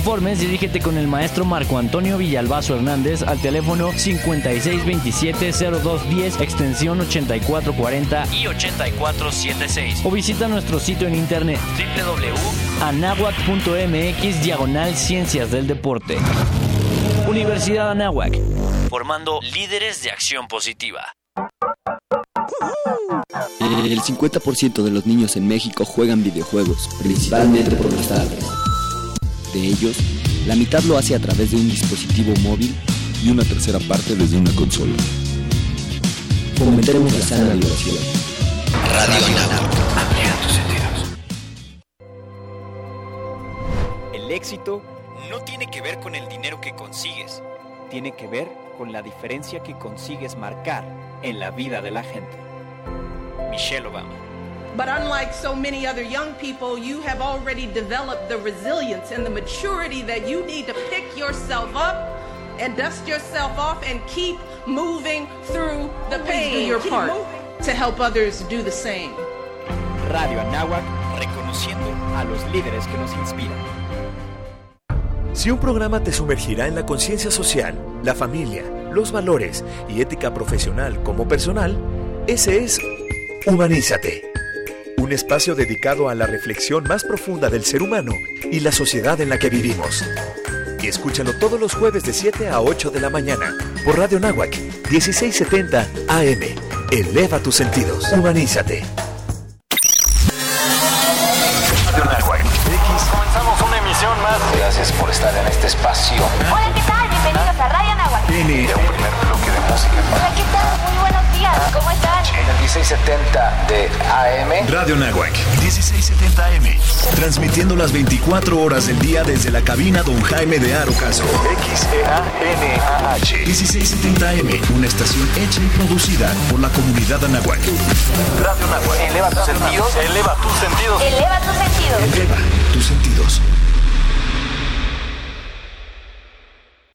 informes, dirígete con el maestro Marco Antonio Villalbazo Hernández al teléfono 5627-0210, extensión 8440 y 8476. O visita nuestro sitio en internet www.anahuac.mx diagonal Ciencias del Deporte. Universidad Anáhuac, formando líderes de acción positiva. El 50% de los niños en México juegan videojuegos, principalmente por las tardes. De ellos, la mitad lo hace a través de un dispositivo móvil y una tercera parte desde una consola. Fomentemos la sana diversión. Radio tus sentidos. El éxito no tiene que ver con el dinero que consigues, tiene que ver con la diferencia que consigues marcar en la vida de la gente. Michelle Obama. But unlike so many other young people, you have already developed the resilience and the maturity that you need to pick yourself up and dust yourself off and keep moving through the pain. Do your part to help others do the same. Radio Anáhuac, reconociendo a los líderes que nos inspiran. Si un programa te sumergirá en la conciencia social, la familia, los valores y ética profesional como personal, ese es Humanízate. Un espacio dedicado a la reflexión más profunda del ser humano y la sociedad en la que vivimos. Y escúchalo todos los jueves de 7 a 8 de la mañana por Radio Nahuac 1670 AM. Eleva tus sentidos. Humanízate. Radio Nahuac. Comenzamos una emisión más. Gracias por estar en este espacio. Hola, ¿qué tal? Bienvenidos a Radio Nahuac. Tiene un primer bloque de música. Hola, ¿qué tal? Muy buenos días. ¿Cómo están? En el 1670 de AM. Radio Nahuac 1670 AM. Transmitiendo las 24 horas del día desde la cabina Don Jaime de Arocaso. XEANAH. 1670 AM. Una estación hecha y producida por la comunidad Anahuac. Radio Nahuac. Eleva tus sentidos. Eleva tus sentidos. Eleva tus sentidos. Eleva tus sentidos.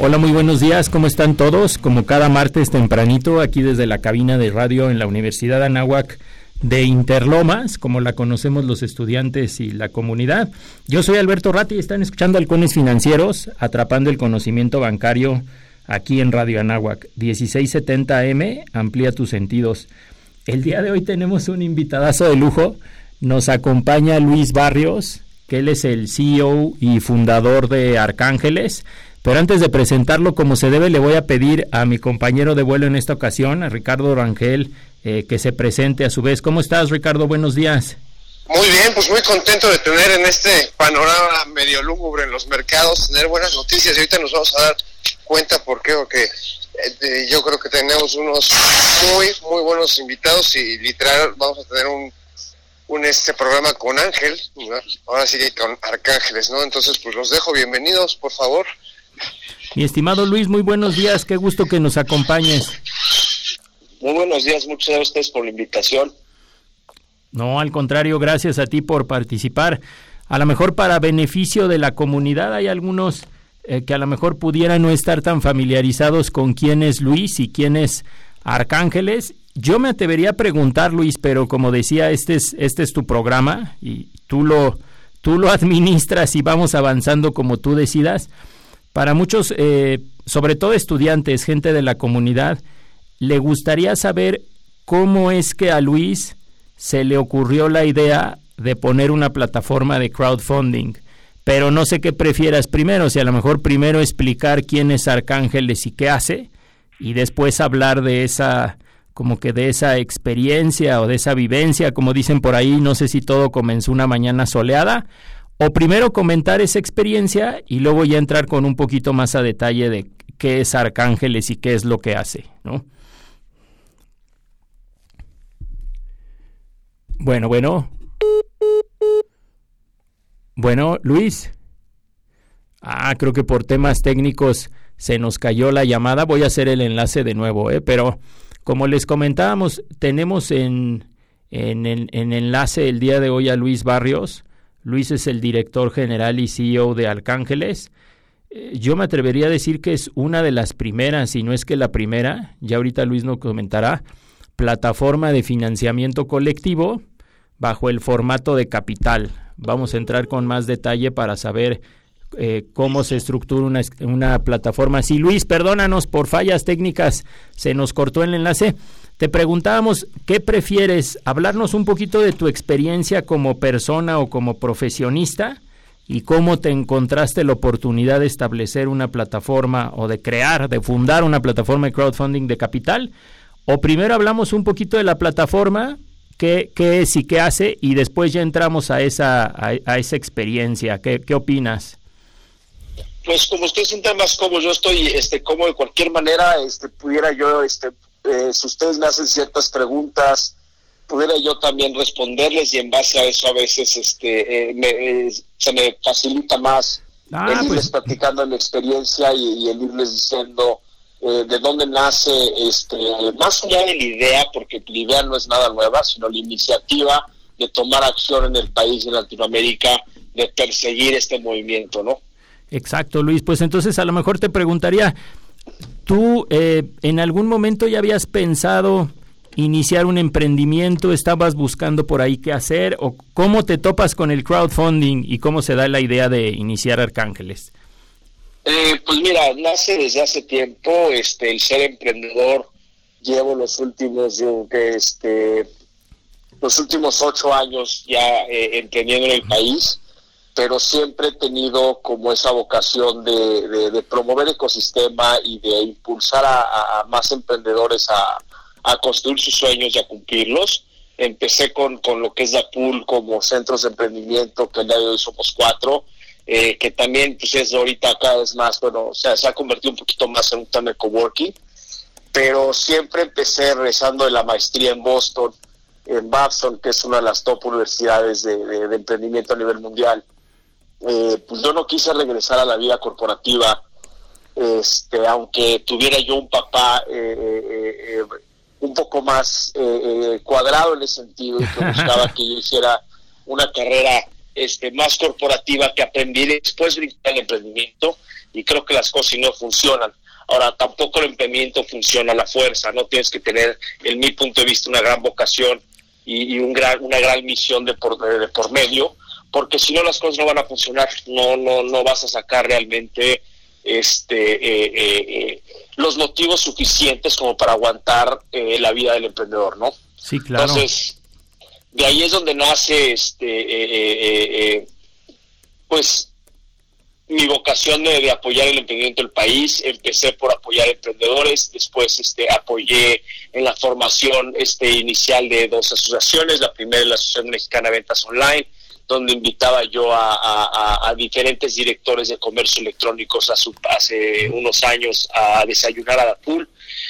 Hola, muy buenos días, ¿cómo están todos? Como cada martes tempranito, aquí desde la cabina de radio en la Universidad Anáhuac de Interlomas, como la conocemos los estudiantes y la comunidad. Yo soy Alberto Ratti y están escuchando Halcones Financieros, atrapando el conocimiento bancario aquí en Radio Anáhuac, 1670 AM, amplía tus sentidos. El día de hoy tenemos un invitadazo de lujo, nos acompaña Luis Barrios, que él es el CEO y fundador de Arcángeles. Pero antes de presentarlo como se debe, le voy a pedir a mi compañero de vuelo en esta ocasión, a Ricardo Rangel, eh, que se presente a su vez. ¿Cómo estás, Ricardo? Buenos días. Muy bien, pues muy contento de tener en este panorama medio lúgubre en los mercados, tener buenas noticias y ahorita nos vamos a dar cuenta por qué, porque eh, yo creo que tenemos unos muy, muy buenos invitados y literal vamos a tener un, este programa con Ángel, ahora sí que con Arcángeles, ¿no? Entonces, pues los dejo, bienvenidos, por favor. Mi estimado Luis, muy buenos días, qué gusto que nos acompañes. Muy buenos días, muchas gracias a ustedes por la invitación. No, al contrario, gracias a ti por participar. A lo mejor para beneficio de la comunidad hay algunos eh, que a lo mejor pudieran no estar tan familiarizados con quién es Luis y quién es Arcángeles. Yo me atrevería a preguntar, Luis, pero como decía, este es, este es tu programa y tú lo, tú lo administras y vamos avanzando como tú decidas. Para muchos, eh, sobre todo estudiantes, gente de la comunidad, le gustaría saber cómo es que a Luis se le ocurrió la idea de poner una plataforma de crowdfunding. Pero no sé qué prefieras primero, si a lo mejor primero explicar quién es Arcángeles y qué hace, y después hablar de esa, como que de esa experiencia o de esa vivencia, como dicen por ahí, no sé si todo comenzó una mañana soleada, o primero comentar esa experiencia y luego ya entrar con un poquito más a detalle de qué es Arcángeles y qué es lo que hace, ¿no? Bueno, bueno. Bueno, Luis. Ah, creo que por temas técnicos se nos cayó la llamada. Voy a hacer el enlace de nuevo, ¿eh? pero como les comentábamos, tenemos en, en, en enlace el día de hoy a Luis Barrios. Luis es el director general y CEO de Arcángeles. Eh, yo me atrevería a decir que es una de las primeras, si no es que la primera, ya ahorita Luis nos comentará, plataforma de financiamiento colectivo bajo el formato de capital. Vamos a entrar con más detalle para saber eh, cómo se estructura una, una plataforma así. Luis, perdónanos por fallas técnicas, se nos cortó el enlace. Te preguntábamos, ¿qué prefieres? Hablarnos un poquito de tu experiencia como persona o como profesionista y cómo te encontraste la oportunidad de establecer una plataforma o de crear, de fundar una plataforma de crowdfunding de capital. O primero hablamos un poquito de la plataforma, qué, qué es y qué hace, y después ya entramos a esa, a, a esa experiencia. ¿Qué, ¿Qué opinas? Pues como usted sienta más cómodo, yo estoy este, como de cualquier manera, este, pudiera yo, este, eh, si ustedes me hacen ciertas preguntas, pudiera yo también responderles y en base a eso a veces este, eh, me, eh, se me facilita más Ah, el irles pues- platicando mi experiencia y, y el irles diciendo eh, de dónde nace, este, más allá de la idea, porque la idea no es nada nueva, sino la iniciativa de tomar acción en el país en Latinoamérica, de perseguir este movimiento, ¿no? Exacto, Luis. Pues entonces a lo mejor te preguntaría, ¿tú eh, en algún momento ya habías pensado iniciar un emprendimiento? ¿Estabas buscando por ahí qué hacer? ¿O cómo te topas con el crowdfunding y cómo se da la idea de iniciar Arcángeles? Eh, pues mira, nace desde hace tiempo, este, el ser emprendedor. Llevo los últimos, que este, los últimos ocho años ya eh, emprendiendo en el país, pero siempre he tenido como esa vocación de, promover ecosistema y de impulsar a, más emprendedores a, construir sus sueños y a cumplirlos. Empecé con, lo que es la pool como centros de emprendimiento, que el día de hoy somos cuatro, eh, que también pues es ahorita cada vez más, bueno, o sea, se ha convertido un poquito más en un tema de coworking, pero siempre empecé regresando de la maestría en Boston, en Babson, que es una de las top universidades de, de- de emprendimiento a nivel mundial. Eh, pues yo no quise regresar a la vida corporativa, este, aunque tuviera yo un papá eh, eh, eh, un poco más eh, eh, cuadrado en ese sentido y que buscaba que yo hiciera una carrera este, más corporativa que aprendí después brincar el emprendimiento y creo que las cosas no funcionan. Ahora, tampoco el emprendimiento funciona a la fuerza, no tienes que tener, en mi punto de vista, una gran vocación y, y un gran, una gran misión de por, de, de por medio, porque si no las cosas no van a funcionar, no, no, no vas a sacar realmente este, eh, eh, eh, los motivos suficientes como para aguantar eh, la vida del emprendedor, ¿no? Sí, claro. Entonces, de ahí es donde nace este pues mi vocación de, de apoyar el emprendimiento del país. Empecé por apoyar emprendedores, después este apoyé en la formación este inicial de dos asociaciones, la primera es la Asociación Mexicana de Ventas Online, donde invitaba yo a, a- diferentes directores de comercio electrónicos hace unos años a desayunar a la pool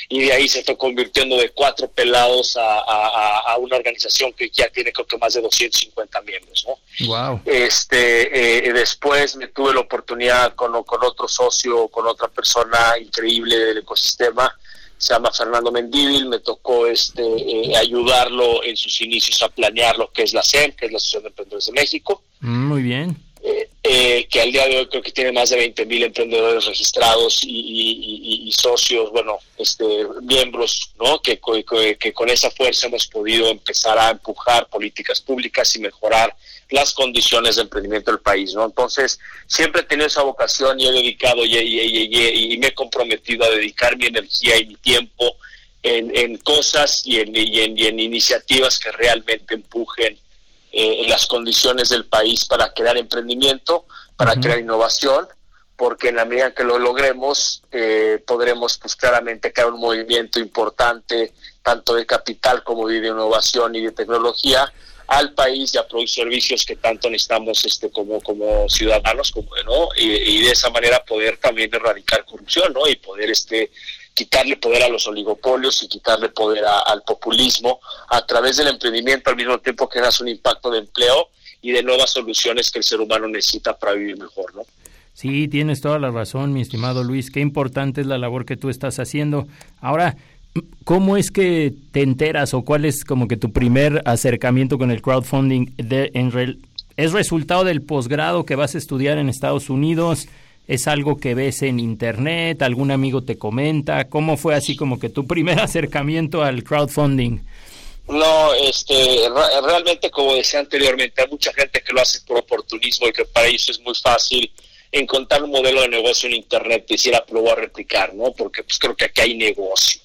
y de ahí se fue convirtiendo de cuatro pelados a, a- a- a una organización que ya tiene creo que más de 250 miembros, ¿no? Wow. Este, eh, después me tuve la oportunidad con, con otro socio, con otra persona increíble del ecosistema, se llama Fernando Mendívil, me tocó este, eh, ayudarlo en sus inicios a planear lo que es la SEM, que es la Asociación de Emprendedores de México, Mm, Muy bien. eh, que al día de hoy creo que tiene más de 20 mil emprendedores registrados y, y- y- y socios, bueno, este, miembros, ¿no? Que, co- que, que con esa fuerza hemos podido empezar a empujar políticas públicas y mejorar las condiciones de emprendimiento del país, ¿no? Entonces, siempre he tenido esa vocación y he dedicado y, y- y- y- y me he comprometido a dedicar mi energía y mi tiempo en, en cosas y en, iniciativas que realmente empujen eh, las condiciones del país para crear emprendimiento, para crear innovación, porque en la medida que lo logremos, eh, podremos pues claramente crear un movimiento importante, tanto de capital como de innovación y de tecnología, al país y a producir servicios que tanto necesitamos este como como ciudadanos como no y, y de esa manera poder también erradicar corrupción no y poder este quitarle poder a los oligopolios y quitarle poder al populismo a través del emprendimiento al mismo tiempo que das un impacto de empleo y de nuevas soluciones que el ser humano necesita para vivir mejor no Sí, tienes toda la razón, mi estimado Luis. Qué importante es la labor que tú estás haciendo. Ahora, ¿cómo es que te enteras o cuál es como que tu primer acercamiento con el crowdfunding? De, en ¿Es resultado del posgrado que vas a estudiar en Estados Unidos? ¿Es algo que ves en internet? ¿Algún amigo te comenta? ¿Cómo fue así como que tu primer acercamiento al crowdfunding? No, este, realmente como decía anteriormente, hay mucha gente que lo hace por oportunismo y que para ellos es muy fácil encontrar un modelo de negocio en internet y decir, a replicar, ¿no? Porque pues creo que aquí hay negocio.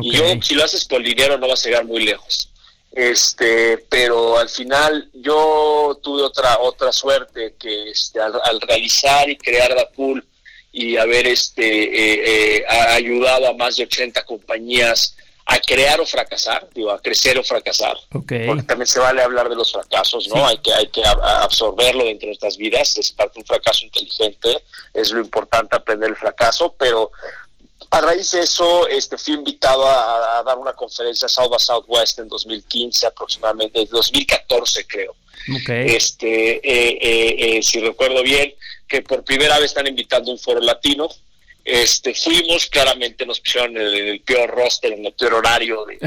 Y yo, si lo haces por dinero, no vas a llegar muy lejos. Este, pero al final yo tuve otra otra suerte que este, al, realizar y crear la pool y haber este eh, eh, ayudado a más de 80 compañías a crear o fracasar, digo, a crecer o fracasar. Porque también se vale hablar de los fracasos, ¿no? Hay que hay que absorberlo dentro de nuestras vidas, es parte de un fracaso inteligente, es lo importante aprender el fracaso, pero a raíz de eso este, fui invitado a, dar una conferencia a South by Southwest en 2015 aproximadamente, 2014 creo. Este, eh, eh, eh, si recuerdo bien, que por primera vez están invitando un foro latino este, fuimos, claramente nos pusieron el, el peor roster, en el peor horario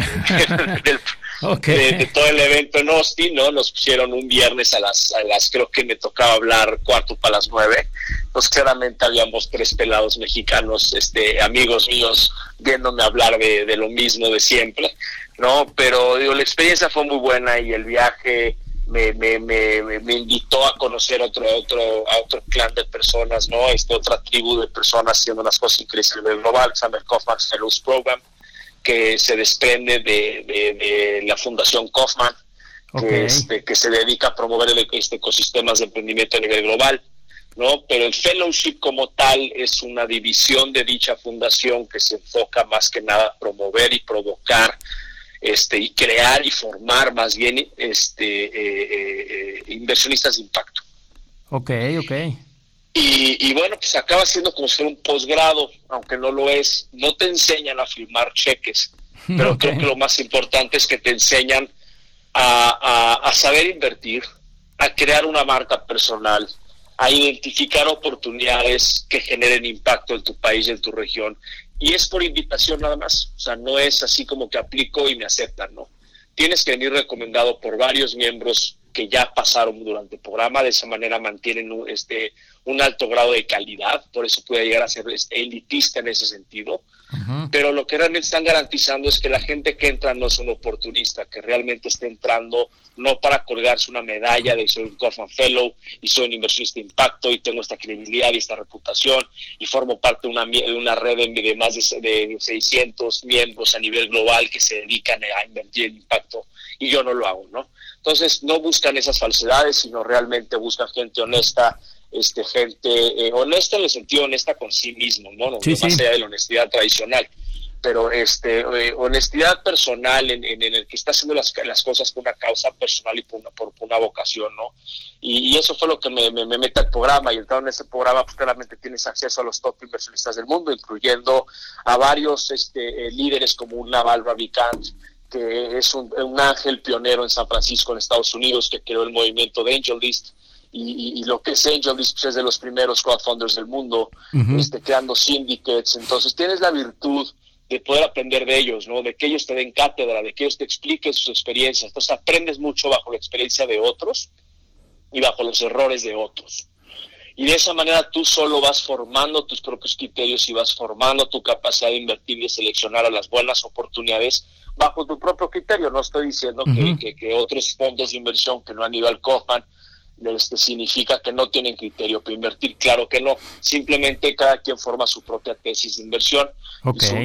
de, todo el evento en Austin, ¿no? Nos pusieron un viernes a las, a las, creo que me tocaba hablar cuarto para las nueve. Pues claramente habíamos tres pelados mexicanos, este, amigos míos, viéndome hablar de, de lo mismo de siempre, ¿no? Pero digo, la experiencia fue muy buena y el viaje me, me, me, me, invitó a conocer otro, otro, a otro clan de personas, ¿no? Este, otra tribu de personas haciendo unas cosas increíbles a nivel global, el Kaufman Fellows Program, que se desprende de, de, la Fundación Kaufman, que, este, que se dedica a promover el, este, ecosistemas de emprendimiento a nivel global. ¿no? Pero el fellowship como tal es una división de dicha fundación que se enfoca más que nada a promover y provocar este, y crear y formar más bien este, eh, eh, eh, inversionistas de impacto. Ok, ok. Y, bueno, pues acaba siendo como ser un posgrado, aunque no lo es. No te enseñan a firmar cheques, pero creo que lo más importante es que te enseñan a, a saber invertir, a crear una marca personal, a identificar oportunidades que generen impacto en tu país y en tu región y es por invitación nada más, o sea, no es así como que aplico y me aceptan, ¿no? Tienes que venir recomendado por varios miembros que ya pasaron durante el programa, de esa manera mantienen un, este, un alto grado de calidad, por eso puede llegar a ser este, elitista en ese sentido. Pero lo que realmente están garantizando es que la gente que entra no es un oportunista, que realmente está entrando no para colgarse una medalla de soy un Kaufman Fellow y soy un inversionista de impacto y tengo esta credibilidad y esta reputación y formo parte de una, de una red de, más de, de 600 miembros a nivel global que se dedican a invertir en impacto y yo no lo hago, ¿no? Entonces no buscan esas falsedades, sino realmente buscan gente honesta, este, gente eh, honesta en el sentido honesta con sí mismo, ¿no? no más allá de la honestidad tradicional pero este eh, honestidad personal en, en, el que está haciendo las, las cosas por una causa personal y por una, por, una vocación, ¿no? Y, eso fue lo que me, me, mete al programa y entrando en ese programa pues claramente tienes acceso a los top inversionistas del mundo, incluyendo a varios este, eh, líderes como un Naval Ravikant, que es un, un, ángel pionero en San Francisco, en Estados Unidos, que creó el movimiento de AngelList, y, lo que es pues, es de los primeros crowdfunders del mundo, este, creando syndicates. Entonces tienes la virtud de poder aprender de ellos, ¿no? De que ellos te den cátedra, de que ellos te expliquen sus experiencias. Entonces aprendes mucho bajo la experiencia de otros y bajo los errores de otros. Y de esa manera tú solo vas formando tus propios criterios y vas formando tu capacidad de invertir y de seleccionar a las buenas oportunidades bajo tu propio criterio. No estoy diciendo que, que, otros fondos de inversión que no han ido al COFAN este, significa que no tienen criterio para invertir. Claro que no. Simplemente cada quien forma su propia tesis de inversión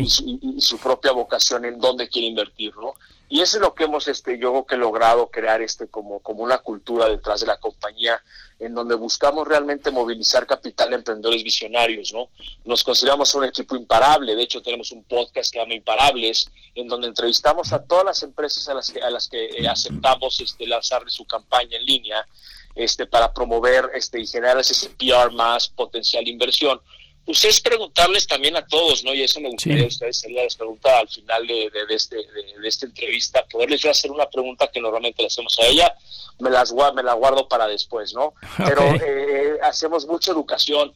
y, su, propia vocación en dónde quiere invertir, ¿no? Y eso es lo que hemos, este, yo creo que logrado crear este como, como una cultura detrás de la compañía, en donde buscamos realmente movilizar capital de emprendedores visionarios, ¿no? Nos consideramos un equipo imparable, de hecho tenemos un podcast que se llama Imparables, en donde entrevistamos a todas las empresas a las que, a las que eh, aceptamos este, lanzarle su campaña en línea este, para promover este, y generar ese PR más potencial inversión. Pues es preguntarles también a todos, ¿no? Y eso me gustaría a ustedes sería les pregunta al final de, de, este, de, esta entrevista, poderles yo hacer una pregunta que normalmente le hacemos a ella, me, las, me la guardo para después, ¿no? Pero eh, hacemos mucha educación,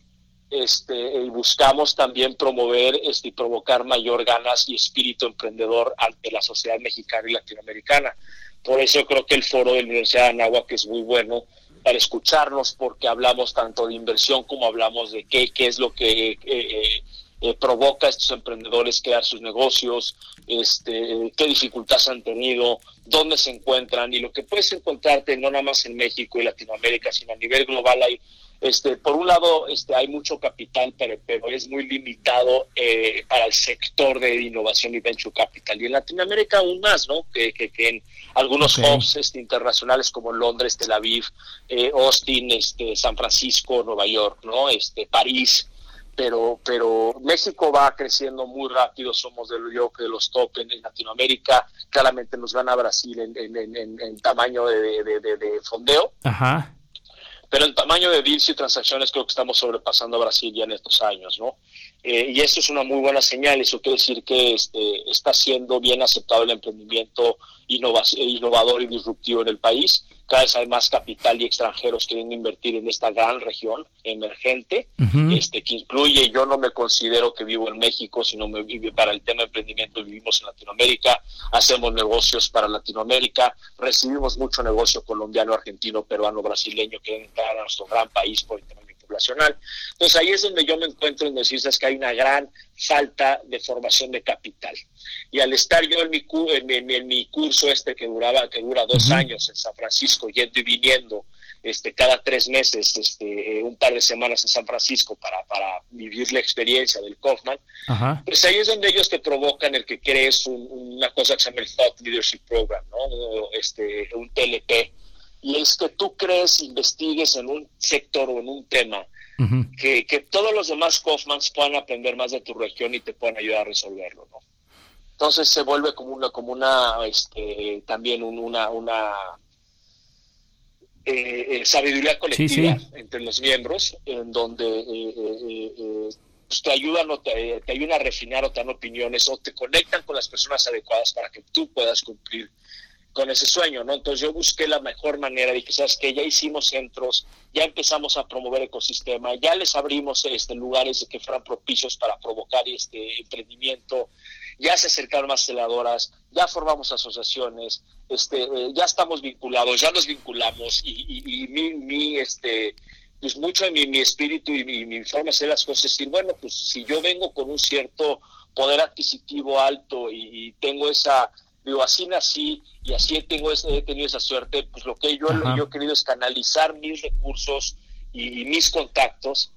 este, y buscamos también promover este, y provocar mayor ganas y espíritu emprendedor ante la sociedad mexicana y latinoamericana. Por eso creo que el foro de la Universidad de Anáhuac es muy bueno para escucharnos porque hablamos tanto de inversión como hablamos de qué, qué es lo que eh, eh, provoca a estos emprendedores crear sus negocios, este, qué dificultades han tenido, dónde se encuentran y lo que puedes encontrarte no nada más en México y Latinoamérica, sino a nivel global hay este, por un lado, este, hay mucho capital, pero, pero es muy limitado eh, para el sector de innovación y venture capital. Y en Latinoamérica aún más, ¿no? Que, que, que en algunos hubs este, internacionales como Londres, Tel Aviv, eh, Austin, este, San Francisco, Nueva York, ¿no? Este, París. Pero, pero México va creciendo muy rápido, somos de, yo, de los top en, en Latinoamérica, claramente nos gana Brasil en, en, en, en tamaño de, de, de, de fondeo. Ajá pero en tamaño de deals y transacciones creo que estamos sobrepasando a Brasil ya en estos años, ¿no? Eh, y eso es una muy buena señal, eso quiere decir que este, está siendo bien aceptado el emprendimiento innovador y disruptivo en el país. Cada vez hay más capital y extranjeros que vienen a invertir en esta gran región emergente, este, que incluye, yo no me considero que vivo en México, sino me vive para el tema de emprendimiento, vivimos en Latinoamérica, hacemos negocios para Latinoamérica, recibimos mucho negocio colombiano, argentino, peruano, brasileño que entrar a nuestro gran país por el poblacional. Entonces ahí es donde yo me encuentro en decir que hay una gran falta de formación de capital. Y al estar yo en mi, cu- en mi, en mi- curso este que duraba, que dura dos Ujú. años en San Francisco, yendo y viniendo, este, cada tres meses, este, eh, un par de semanas en San Francisco para, para vivir la experiencia del Kaufman, Ajá. pues ahí es donde ellos te provocan el que crees un- una cosa que se llama el Thought Leadership Program, ¿no? Este, un TLP. Y es que tú crees, investigues en un sector o en un tema, que, que todos los demás Kaufmans puedan aprender más de tu región y te puedan ayudar a resolverlo, ¿no? Entonces se vuelve como una, como una, este, también un- una, una eh, eh, sabiduría colectiva sí. entre los miembros, en donde eh, eh, pues te ayudan o te, te ayudan a refinar o te dan opiniones o te conectan con las personas adecuadas para que tú puedas cumplir con ese sueño, ¿no? Entonces yo busqué la mejor manera que, sabes que ya hicimos centros, ya empezamos a promover ecosistema, ya les abrimos este lugares que fueran propicios para provocar este emprendimiento, ya se acercaron más aceleradores, ya formamos asociaciones, este, eh, ya estamos vinculados, ya nos vinculamos y, y- y mi, mi, este, pues mucho de mi, mi espíritu y mi, mi forma de hacer las cosas decir, bueno, pues si yo vengo con un cierto poder adquisitivo alto y tengo esa, digo, así nací y así tengo ese- he tenido esa suerte, pues lo que yo, Ajá. yo he querido es canalizar mis recursos y, y mis contactos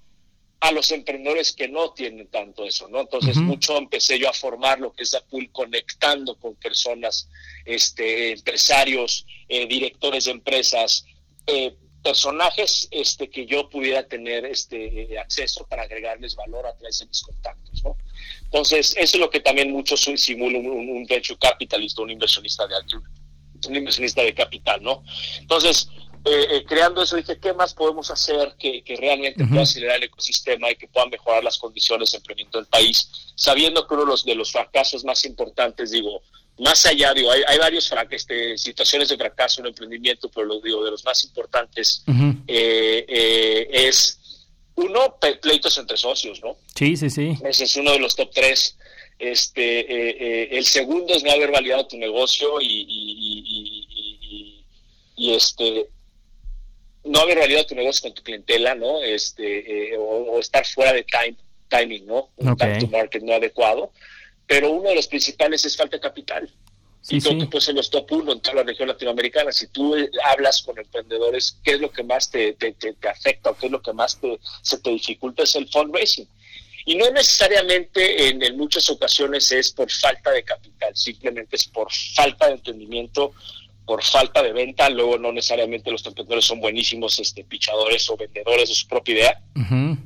a los emprendedores que no tienen tanto eso, ¿no? Entonces, mucho empecé yo a formar lo que es Apul conectando con personas, este, empresarios, eh, directores de empresas, eh, personajes este, que yo pudiera tener este, acceso para agregarles valor a través de mis contactos, ¿no? Entonces, eso es lo que también mucho soy- simula un, un, venture capitalist, un inversionista de alto, un inversionista de capital, ¿no? Entonces, eh, eh, creando eso, dije, ¿qué más podemos hacer que, que realmente Ujú. pueda acelerar el ecosistema y que pueda mejorar las condiciones de emprendimiento del país? Sabiendo que uno de los, de los fracasos más importantes, digo, más allá, digo, hay, hay varios este, situaciones de fracaso en el emprendimiento, pero lo digo, de los más importantes eh, eh, es, uno, pleitos entre socios, ¿no? Sí, sí, sí. Ese es uno de los top tres. Este, eh, el segundo es no haber validado tu negocio y, y- y- y- y- y- y, este no haber validado tu negocio con tu clientela, ¿no? Este, o, o estar fuera de time, timing, ¿no? Un Ok. time to market no adecuado. Pero uno de los principales es falta de capital. Sí, y sí. que pues en los top uno en toda la región latinoamericana, si tú eh, hablas con emprendedores, ¿qué es lo que más te, te, te- te afecta o qué es lo que más te, se te dificulta? Es el fundraising. Y no necesariamente en, en muchas ocasiones es por falta de capital, simplemente es por falta de entendimiento, por falta de venta. Luego no necesariamente los emprendedores son buenísimos este, pichadores o vendedores de su propia idea. Ujú.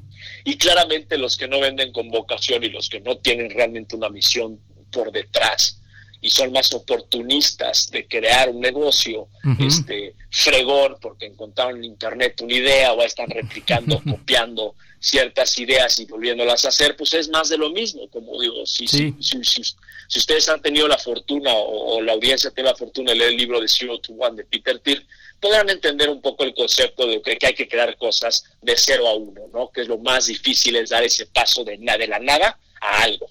Y claramente los que no venden con vocación y los que no tienen realmente una misión por detrás, y son más oportunistas de crear un negocio este fregón porque encontraron en internet una idea o están replicando, copiando ciertas ideas y volviéndolas a hacer, pues es más de lo mismo, como digo, si, Sí. si, si, si- si ustedes han tenido la fortuna o, o la audiencia tiene la fortuna de leer el libro de Zero to One de Peter Thiel, podrán entender un poco el concepto de que, que hay que crear cosas de cero a uno, ¿no? Que es lo más difícil es dar ese paso de, de la nada a algo.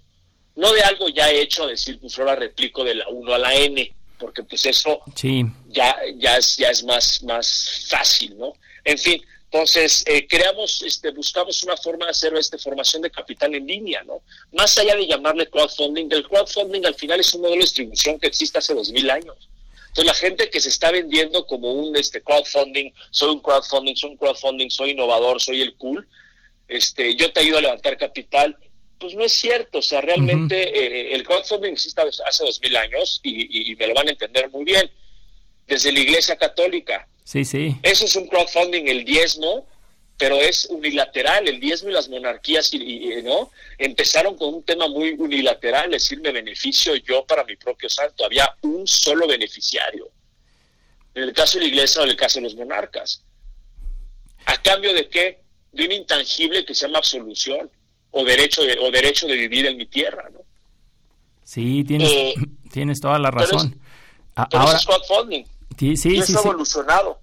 No de algo ya hecho, decir, pues ahora replico de la 1 a la N, porque pues eso Sí, ya, ya es, ya es más, más fácil, ¿no? En fin, entonces eh, creamos, este, buscamos una forma de hacer este, formación de capital en línea, ¿no? Más allá de llamarle crowdfunding, el crowdfunding al final es un modelo de distribución que existe hace dos mil años. Entonces la gente que se está vendiendo como un este, crowdfunding, soy un crowdfunding, soy un crowdfunding, soy innovador, soy el cool, este, yo te ayudo a levantar capital, pues no es cierto, o sea, realmente eh, el crowdfunding existe hace dos mil años y, y me lo van a entender muy bien, desde la Iglesia Católica. sí, sí. Eso es un crowdfunding, el diezmo, pero es unilateral, el diezmo y las monarquías, y, y, ¿no? Empezaron con un tema muy unilateral, es decir, me beneficio yo para mi propio santo, había un solo beneficiario. En el caso de la Iglesia o en el caso de los monarcas. ¿A cambio de qué? De un intangible que se llama absolución o derecho de, o derecho de vivir en mi tierra, ¿no? Sí, tienes, Eh, tienes toda la pero es- razón. Pero Ahora, eso es crowdfunding. sí, sí, y sí, ha evolucionado.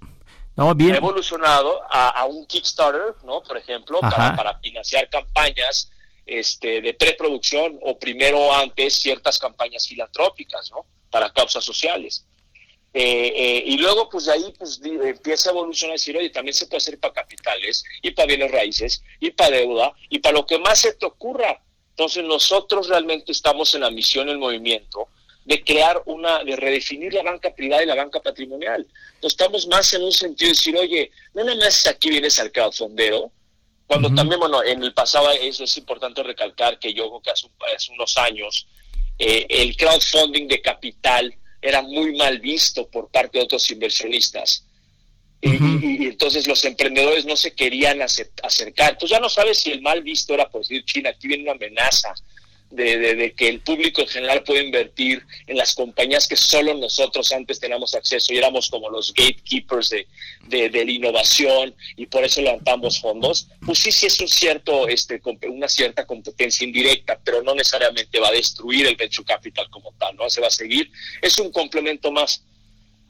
No, ha bien. evolucionado a, a un Kickstarter, ¿no? Por ejemplo, para financiar campañas este, de preproducción o primero antes ciertas campañas filantrópicas, ¿no? Para causas sociales. Eh, eh, y luego, pues de ahí pues, empieza a evolucionar y decir, oye, también se puede hacer para capitales y para bienes raíces y para deuda y para lo que más se te ocurra. Entonces nosotros realmente estamos en la misión, el movimiento, de crear una, de redefinir la banca privada y la banca patrimonial. Entonces estamos más en un sentido de decir, oye, no nada más aquí vienes al crowdfundero, cuando también, bueno, en el pasado eso es importante recalcar que yo creo que hace, hace unos años eh, el crowdfunding de capital era muy mal visto por parte de otros inversionistas. Y- y, y entonces los emprendedores no se querían ace- acercar. Entonces ya no sabes si el mal visto era por decir, China, aquí viene una amenaza de, de- de que el público en general puede invertir en las compañías que solo nosotros antes teníamos acceso y éramos como los gatekeepers de, de, de la innovación y por eso levantamos fondos. Pues sí, sí es un cierto, este, una cierta competencia indirecta, pero no necesariamente va a destruir el venture capital como tal, ¿no? Se va a seguir. Es un complemento más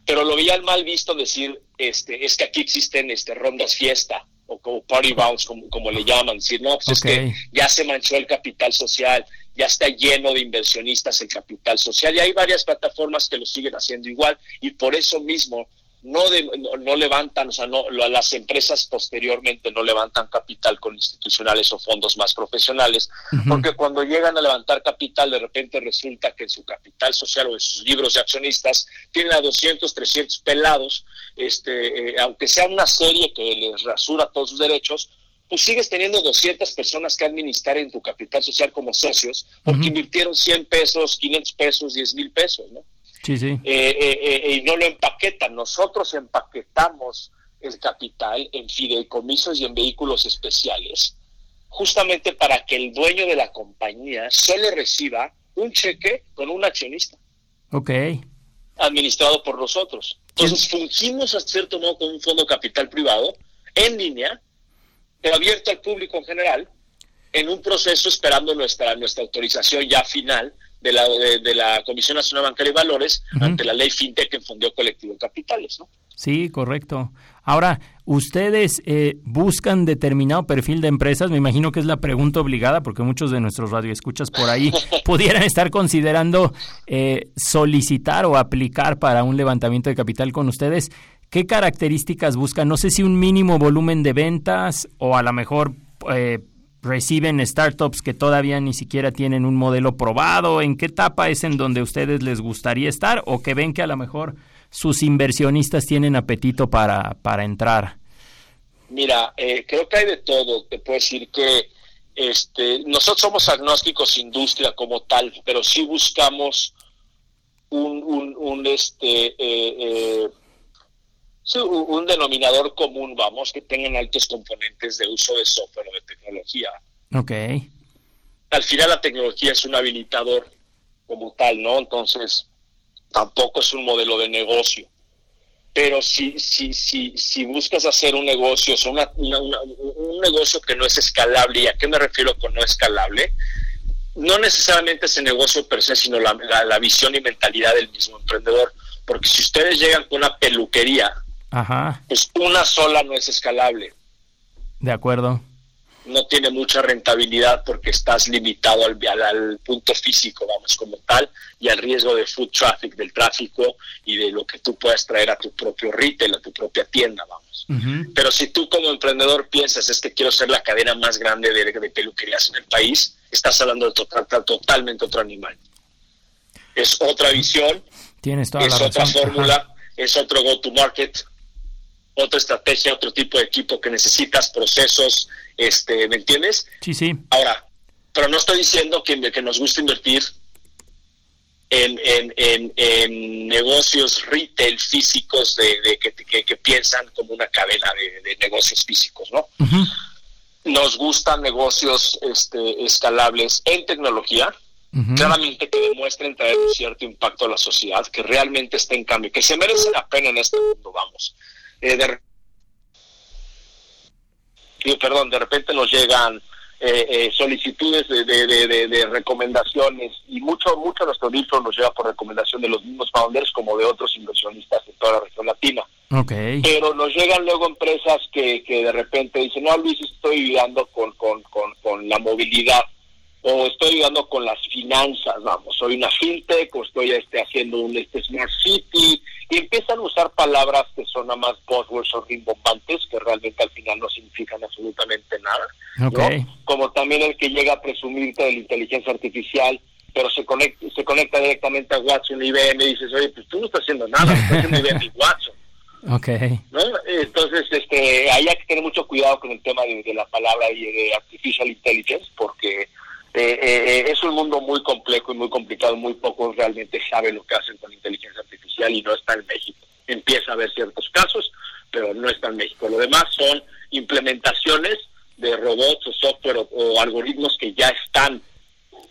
pero lo veían mal visto decir, este, es que aquí existen este, rondas fiesta o como party rounds, como, como le llaman, decir, no, pues Ok. es que ya se manchó el capital social, ya está lleno de inversionistas el capital social y hay varias plataformas que lo siguen haciendo igual y por eso mismo no, de- no, no levantan, o sea, no, lo- las empresas posteriormente no levantan capital con institucionales o fondos más profesionales, porque cuando llegan a levantar capital, de repente resulta que en su capital social o en sus libros de accionistas tienen a 200, 300 pelados, este, eh, aunque sea una serie que les rasura todos sus derechos, pues sigues teniendo 200 personas que administrar en tu capital social como socios, porque invirtieron 100 pesos, 500 pesos, 10 mil pesos, ¿no? Sí, sí. eh, eh, eh, y no lo empaquetan. Nosotros empaquetamos el capital en fideicomisos y en vehículos especiales, justamente para que el dueño de la compañía solo reciba un cheque con un accionista Ok. administrado por nosotros. Entonces fungimos a cierto modo con un fondo capital privado en línea, pero abierto al público en general, en un proceso esperando nuestra, nuestra autorización ya final de la, de, de la Comisión Nacional Bancaria y Valores ante la ley FinTech en Fondo Colectivo de Capitales. ¿no? Sí, correcto. Ahora, ¿ustedes eh, buscan determinado perfil de empresas? Me imagino que es la pregunta obligada porque muchos de nuestros radioescuchas por ahí pudieran estar considerando eh, solicitar o aplicar para un levantamiento de capital con ustedes. ¿Qué características buscan? No sé si un mínimo volumen de ventas o a lo mejor eh, reciben startups que todavía ni siquiera tienen un modelo probado. ¿En qué etapa es en donde ustedes les gustaría estar o que ven que a lo mejor sus inversionistas tienen apetito para, para entrar? Mira, eh, creo que hay de todo. Te puedo decir que este, nosotros somos agnósticos industria como tal, pero sí buscamos un, un, este, eh, sí, un, denominador común, vamos, que tengan altos componentes de uso de software o de tecnología. Ok. Al final la tecnología es un habilitador como tal, ¿no? Entonces, tampoco es un modelo de negocio. Pero si, si, si, si buscas hacer un negocio, o sea, una- una- una- un negocio que no es escalable, ¿y a qué me refiero con no escalable? No necesariamente ese negocio per se, sino la, la- la visión y mentalidad del mismo emprendedor. Porque si ustedes llegan con una peluquería, Ajá, pues una sola no es escalable. de acuerdo. no tiene mucha rentabilidad porque estás limitado al, al, al punto físico, vamos, como tal, y al riesgo de food traffic, del tráfico y de lo que tú puedas traer a tu propio retail, a tu propia tienda, vamos. Pero si tú como emprendedor piensas, es que quiero ser la cadena más grande de, de peluquerías en el país, estás hablando de total, totalmente otro animal. Es otra visión, Tienes toda es la otra razón. fórmula, es otro go-to-market, otra estrategia, otro tipo de equipo que necesitas, procesos, este, ¿me entiendes? Sí, sí. Ahora, pero no estoy diciendo que, que nos gusta invertir en, en, en, en negocios retail físicos de, de que, que, que piensan como una cadena de, de negocios físicos, ¿no? Nos gustan negocios este, escalables en tecnología, claramente que demuestren traer un cierto impacto a la sociedad, que realmente esté en cambio, que se merece la pena en este mundo, vamos. Eh, de, perdón, de repente nos llegan eh, eh, solicitudes de, de, de, recomendaciones y mucho mucho nuestro libro nos llega por recomendación de los mismos founders como de otros inversionistas de toda la región latina. Pero nos llegan luego empresas que, que de repente dicen, no, Luis, estoy ayudando con, con, con, con la movilidad o estoy ayudando con las finanzas, vamos, soy una fintech o estoy este, haciendo un este, smart city y empiezan a usar palabras que son nada más buzzwords o rimbombantes que realmente al final no significan absolutamente nada. ¿no? Ok. Como también el que llega a presumirte de la inteligencia artificial, pero se conecta, se conecta directamente a Watson y IBM y dices, oye, pues tú no estás haciendo nada, estás haciendo IBM y Watson. Ok. ¿no? Entonces, este, hay que tener mucho cuidado con el tema de, de la palabra y de artificial intelligence, porque eh, eh, es un mundo muy complejo y muy complicado, muy pocos realmente saben lo que hacen con inteligencia artificial y no está en México. Empieza a haber ciertos casos, pero no está en México. Lo demás son implementaciones de robots o software o, o algoritmos que ya están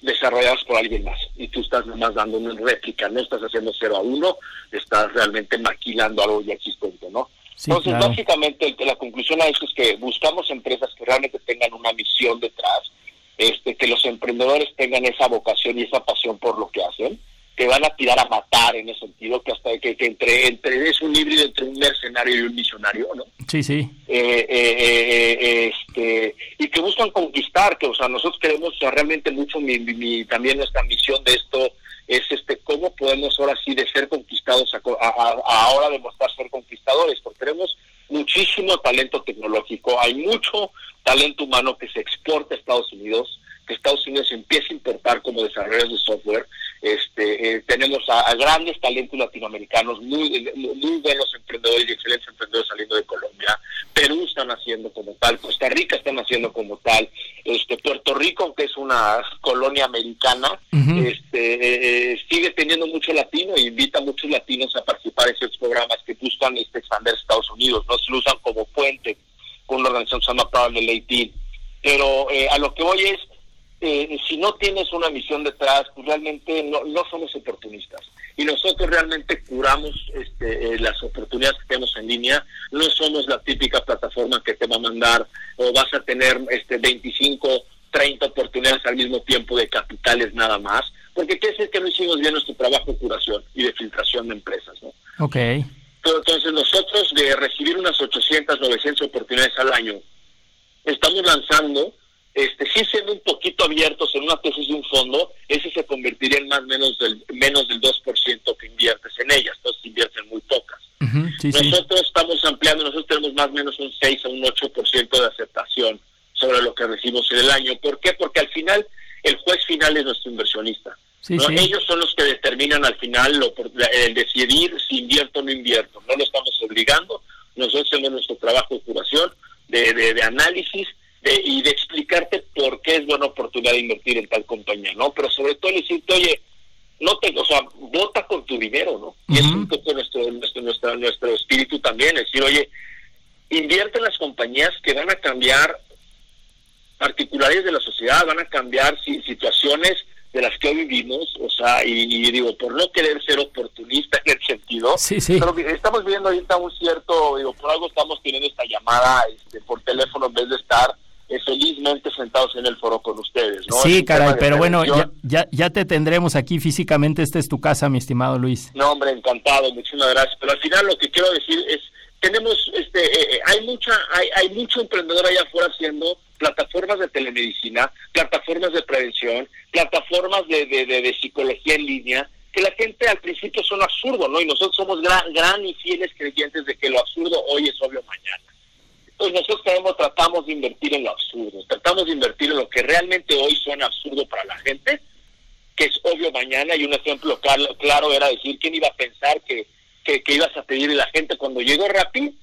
desarrollados por alguien más y tú estás nomás dando una réplica, no estás haciendo 0 a 1, estás realmente maquilando algo ya existente, ¿no? Sí, Entonces, claro. básicamente, la conclusión a esto es que buscamos empresas que realmente tengan una misión detrás, este, que los emprendedores tengan esa vocación y esa pasión por lo que hacen, que van a tirar a matar en ese sentido, que hasta que, que entre, entre es un híbrido entre un mercenario y un misionario, ¿no? Sí, sí. eh, eh, eh, este, y que buscan conquistar, que o sea, nosotros queremos o sea, realmente mucho, mi, también nuestra misión de esto es este cómo podemos ahora sí de ser conquistados a, co- a- a- a ahora demostrar ser conquistadores, porque tenemos muchísimo talento tecnológico, hay mucho talento humano que se exporta a Estados Unidos, que Estados Unidos empieza a importar como desarrolladores de software, este, eh, tenemos a, a grandes talentos latinoamericanos, muy, muy buenos emprendedores y excelentes emprendedores saliendo de Colombia, Perú están haciendo como tal, Costa Rica están haciendo como tal, este Puerto Rico, aunque es una colonia americana, este eh, sigue teniendo mucho latino e invita a muchos latinos a participar en ciertos programas que buscan este, expandir Estados Unidos, no se lo usan como puente una organización que se llama Parallel 18. Pero eh, a lo que voy es, eh, si no tienes una misión detrás, pues realmente no, no somos oportunistas. Y nosotros realmente curamos este, eh, las oportunidades que tenemos en línea. No somos la típica plataforma que te va a mandar o vas a tener este 25, 30 oportunidades al mismo tiempo de capitales nada más. Porque quiere decir que no hicimos bien nuestro trabajo de curación y de filtración de empresas, ¿no? Ok. Pero entonces nosotros de recibir unas 800, 900 oportunidades al año, estamos lanzando, este, sí siendo un poquito abiertos en una tesis de un fondo, ese se convertiría en más menos del, menos del 2% que inviertes en ellas, entonces invierten muy pocas. Sí. Nosotros estamos ampliando, nosotros tenemos más o menos un 6 a un 8% de aceptación sobre lo que recibimos en el año. ¿Por qué? Porque al final el juez final es nuestro inversionista. Sí, ¿no? sí. Ellos son los que determinan al final lo, el decidir si invierto o no invierto. No lo estamos obligando. Nosotros hacemos nuestro trabajo de curación, de, de, de análisis de, y de explicarte por qué es buena oportunidad de invertir en tal compañía, ¿no? Pero sobre todo decirte, oye, no te, o sea, vota con tu dinero, ¿no? Y es un poco nuestro, nuestro, nuestra- nuestro espíritu también, es decir, oye, invierte en las compañías que van a cambiar particulares de la sociedad, van a cambiar si- situaciones de las que hoy vivimos, o sea, y, y digo, por no querer ser oportunista en el sentido, Sí, sí. pero estamos viendo ahorita un cierto, digo, por algo estamos teniendo esta llamada este, por teléfono en vez de estar eh, felizmente sentados en el foro con ustedes, ¿no? Sí, caray, pero bueno, ya, ya, ya te tendremos aquí físicamente. Esta es tu casa, mi estimado Luis. No, hombre, encantado, muchísimas gracias. Pero al final lo que quiero decir es, tenemos, este, eh, eh, hay mucha, hay, hay mucho emprendedor allá afuera haciendo plataformas de telemedicina, plataformas de prevención, plataformas de, de, de, psicología en línea, que la gente al principio son absurdo, ¿no? Y nosotros somos gran, gran y fieles creyentes de que lo absurdo hoy es obvio mañana. Entonces nosotros tenemos, tratamos de invertir en lo absurdo, tratamos de invertir en lo que realmente hoy suena absurdo para la gente, que es obvio mañana, y un ejemplo claro, claro era decir, ¿quién iba a pensar que, que, que ibas a pedirle a la gente cuando llegó Rappi?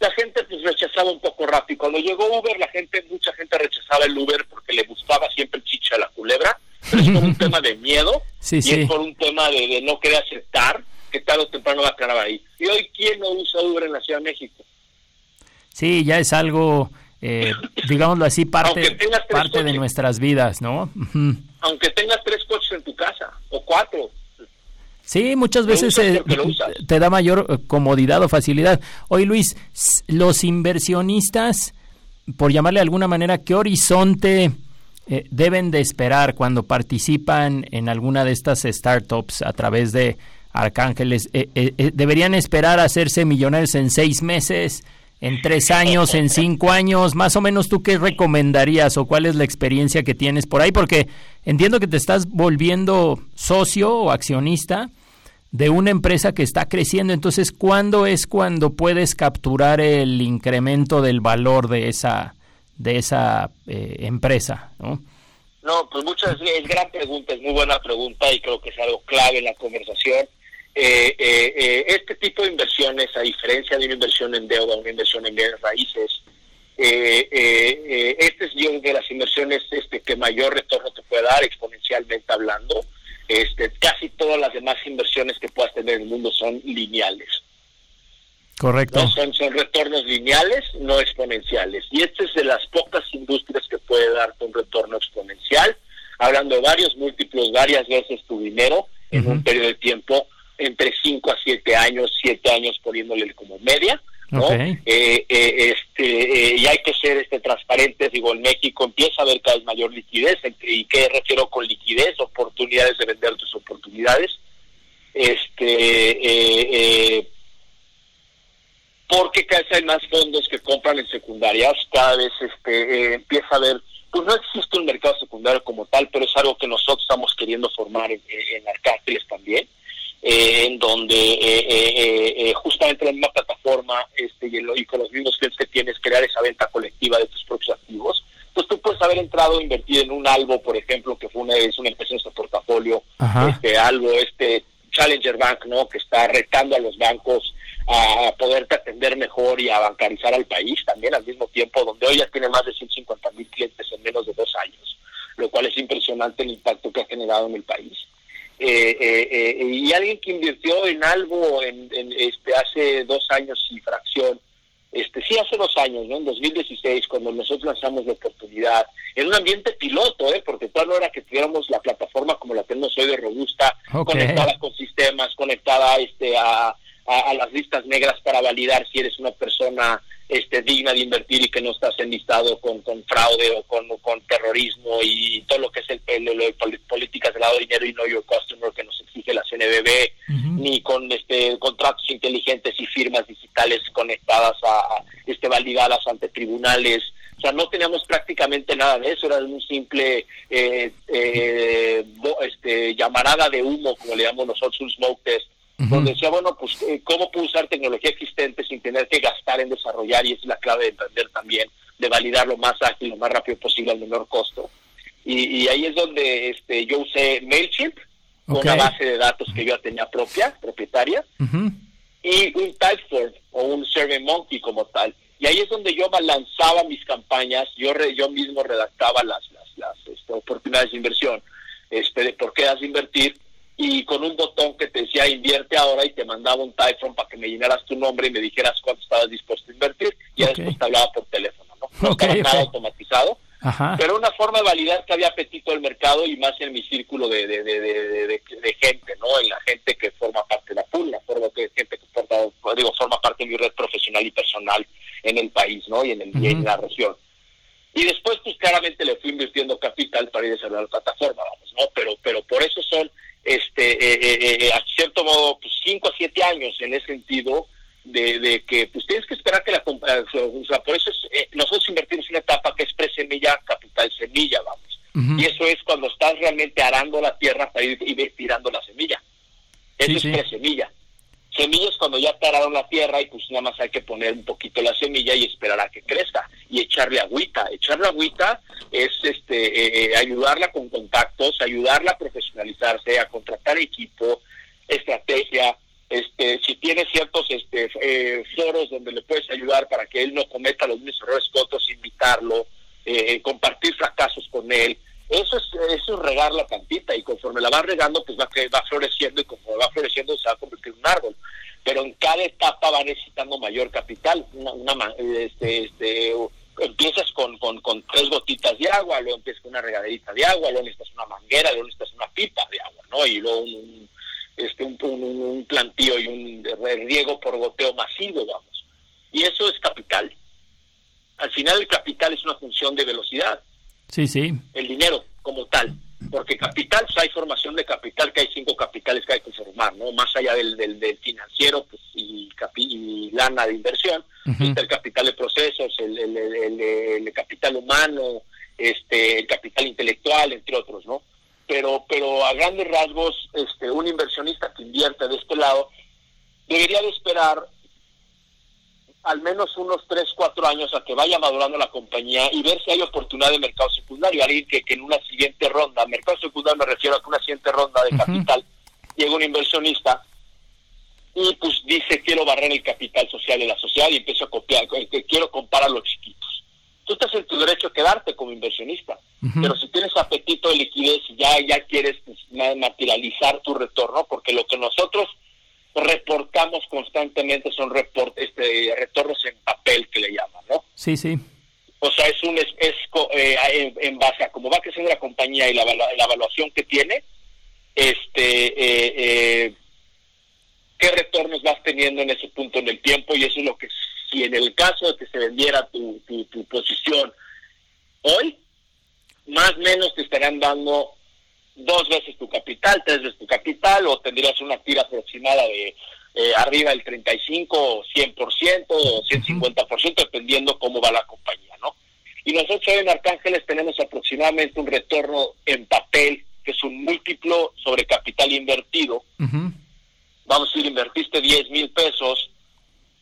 La gente pues rechazaba un poco Rappi. Cuando llegó Uber, la gente, mucha gente rechazaba el Uber porque le gustaba siempre el chicha a la culebra, pero es por un tema de miedo Sí, y sí. es por un tema de, de no querer aceptar que tarde o temprano va a acabar ahí. Y hoy, ¿quién no usa Uber en la Ciudad de México? Sí, ya es algo, eh, digámoslo así, parte, parte de nuestras vidas, ¿no? Aunque tengas tres coches en tu casa, o cuatro, Sí, muchas veces eh, te da mayor eh, comodidad o facilidad. Oye, Luis, los inversionistas, por llamarle de alguna manera, ¿qué horizonte eh, deben de esperar cuando participan en alguna de estas startups a través de Arcángeles? Eh, ¿Deberían esperar a hacerse millonarios en seis meses, en tres años, en cinco años? Más o menos, ¿tú qué recomendarías o cuál es la experiencia que tienes por ahí? Porque entiendo que te estás volviendo socio o accionista de una empresa que está creciendo. Entonces, ¿cuándo es cuando puedes capturar el incremento del valor de esa de esa eh, empresa? ¿no? No, pues muchas es gran pregunta, es muy buena pregunta y creo que es algo clave en la conversación. Eh, eh, eh, este tipo de inversiones, a diferencia de una inversión en deuda, una inversión en bienes raíces, eh, eh, este es yo que las inversiones este que mayor retorno te puede dar exponencialmente hablando. Este, casi todas las demás inversiones que puedas tener en el mundo son lineales. Correcto. No son, son retornos lineales, no exponenciales. Y esta es de las pocas industrias que puede darte un retorno exponencial, hablando de varios múltiplos, varias veces tu dinero en un periodo de tiempo entre 5 a 7 años, 7 años poniéndole como media. ¿No? Eh, eh, este, eh, y hay que ser este transparentes. Digo, en México empieza a haber cada vez mayor liquidez. ¿Y qué refiero con liquidez? Oportunidades de vender tus oportunidades. Este, porque cada vez hay más fondos que compran en secundarias, cada vez este, empieza a haber, pues no existe un mercado secundario como tal, pero es algo que nosotros estamos queriendo formar en, en también, eh, en donde eh, eh, eh, justamente la misma plataforma este, y, el- y con los mismos clientes que tienes, crear esa venta colectiva de tus propios activos. Entonces tú puedes haber entrado a invertir en un algo, por ejemplo, que fue una, es una empresa en nuestro portafolio, Ajá. este algo, este Challenger Bank, ¿no? Que está retando a los bancos a poderte atender mejor y a bancarizar al país también al mismo tiempo, donde hoy ya tiene más de 150 mil clientes en menos de dos años, lo cual es impresionante el impacto que ha generado en el país. Eh, eh, eh, y alguien que invirtió en algo en, en, este hace dos años y fracción, este sí hace dos años, ¿no? En 2016, cuando nosotros lanzamos la oportunidad, en un ambiente piloto, ¿eh? Porque todavía no era que tuviéramos la plataforma como la tenemos hoy de robusta, conectada con sistemas, conectada este a, a, a las listas negras para validar si eres una persona este digna de invertir y que no estás enlistado con, con fraude o con, o con terrorismo y todo lo que es el, el- el- pol- políticas de lado de dinero y no your customer que nos exige la CNBB ni con este contratos inteligentes y firmas digitales conectadas a, este validadas ante tribunales. O sea no teníamos prácticamente nada de eso era un simple eh, eh, bo- este llamarada de humo como le llamamos nosotros un smoke test donde decía, bueno, pues, eh, ¿cómo puedo usar tecnología existente sin tener que gastar en desarrollar? Y es la clave de emprender también, de validar lo más ágil, lo más rápido posible, al menor costo. Y, y ahí es donde este, yo usé MailChimp, con Ok. una base de datos que yo ya tenía propia, propietaria, Ujú. y un Typeform o un SurveyMonkey como tal. Y ahí es donde yo lanzaba mis campañas, yo re- yo mismo redactaba las, las, las este, oportunidades de inversión, este, de por qué has de invertir, y con un botón que te decía invierte ahora y te mandaba un Typeform para que me llenaras tu nombre y me dijeras cuánto estabas dispuesto a invertir, y ya Ok. después te hablaba por teléfono, ¿no? No estaba nada automatizado, Ajá. Pero una forma de validar que había apetito del mercado y más en mi círculo de, de, de, gente, ¿no? En la gente que forma parte de la pool, la forma que gente que forma, digo, forma parte de mi red profesional y personal en el país, ¿no? Y en, el, y en la región. Y después, pues claramente le fui invirtiendo capital para ir desarrollando la plataforma, vamos, ¿no? Pero, pero por eso son, este, eh, eh, eh, a cierto modo, pues cinco a siete años en ese sentido de, de que, pues tienes que esperar que la, eh, o sea, por eso es, eh, nosotros invertimos en una etapa que es pre-semilla, capital semilla, vamos. Y eso es cuando estás realmente arando la tierra para ir, ir tirando la semilla. Eso Sí, es sí. pre-semilla. Semilla es cuando ya te araron la tierra y pues nada más hay que poner un poquito la semilla y esperar a que crezca y echarle agüita. Echarle agüita es este eh, ayudarla con contactos, ayudarla a profesionalizarse, a contratar equipo, estrategia. Este, si tiene ciertos este, eh, foros donde le puedes ayudar para que él no cometa los mismos errores que otros, invitarlo, eh, compartir fracasos con él. Eso es, eso es regar la plantita y conforme la vas regando, pues va, va floreciendo y conforme va floreciendo se va a convertir en un árbol. Pero en cada etapa va necesitando mayor capital. Una, una este, este, empiezas con, con, con tres gotitas de agua, luego empiezas con una regaderita de agua, luego necesitas una manguera, luego necesitas una pipa de agua, ¿no? Y luego un, este, un, un- un plantío y un riego por goteo masivo, vamos. Y eso es capital. Al final el capital es una función de velocidad Sí, sí. el dinero como tal. Porque capital, pues hay formación de capital, que hay cinco capitales que hay que formar, ¿no? Más allá del, del, del financiero pues, y, capi- y lana de inversión, está el capital de procesos, el, el, el- el- el capital humano, este, el capital intelectual, entre otros, ¿no? Pero, pero a grandes rasgos, este, un inversionista que invierte de este lado debería de esperar al menos unos 3, 4 años a que vaya madurando la compañía y ver si hay oportunidad de mercado secundario. Alguien que, que en una siguiente ronda, mercado secundario me refiero a que una siguiente ronda de capital llega un inversionista y pues dice quiero barrer el capital social de la sociedad y empiezo a copiar, eh, que quiero comprar a los chiquitos. Tú estás en tu derecho a quedarte como inversionista, pero si tienes apetito de liquidez y ya, ya quieres pues, ma- materializar tu retorno, porque lo que nosotros reportamos constantemente son report, este, retornos en papel que le llaman, ¿no? Sí, sí. O sea, es un es, es eh, en, en base a cómo va creciendo la compañía y la, la evaluación que tiene, este, eh, eh, qué retornos vas teniendo en ese punto en el tiempo y eso es lo que si en el caso de que se vendiera tu, tu, tu posición hoy, más o menos te estarán dando dos veces tu capital, tres veces tu capital, o tendrías una tira aproximada de eh, arriba del 35 o 100% o 150%, dependiendo cómo va la compañía, ¿no? Y nosotros hoy en Arcángeles tenemos aproximadamente un retorno en papel, que es un múltiplo sobre capital invertido. Vamos a decir, invertiste 10 mil pesos,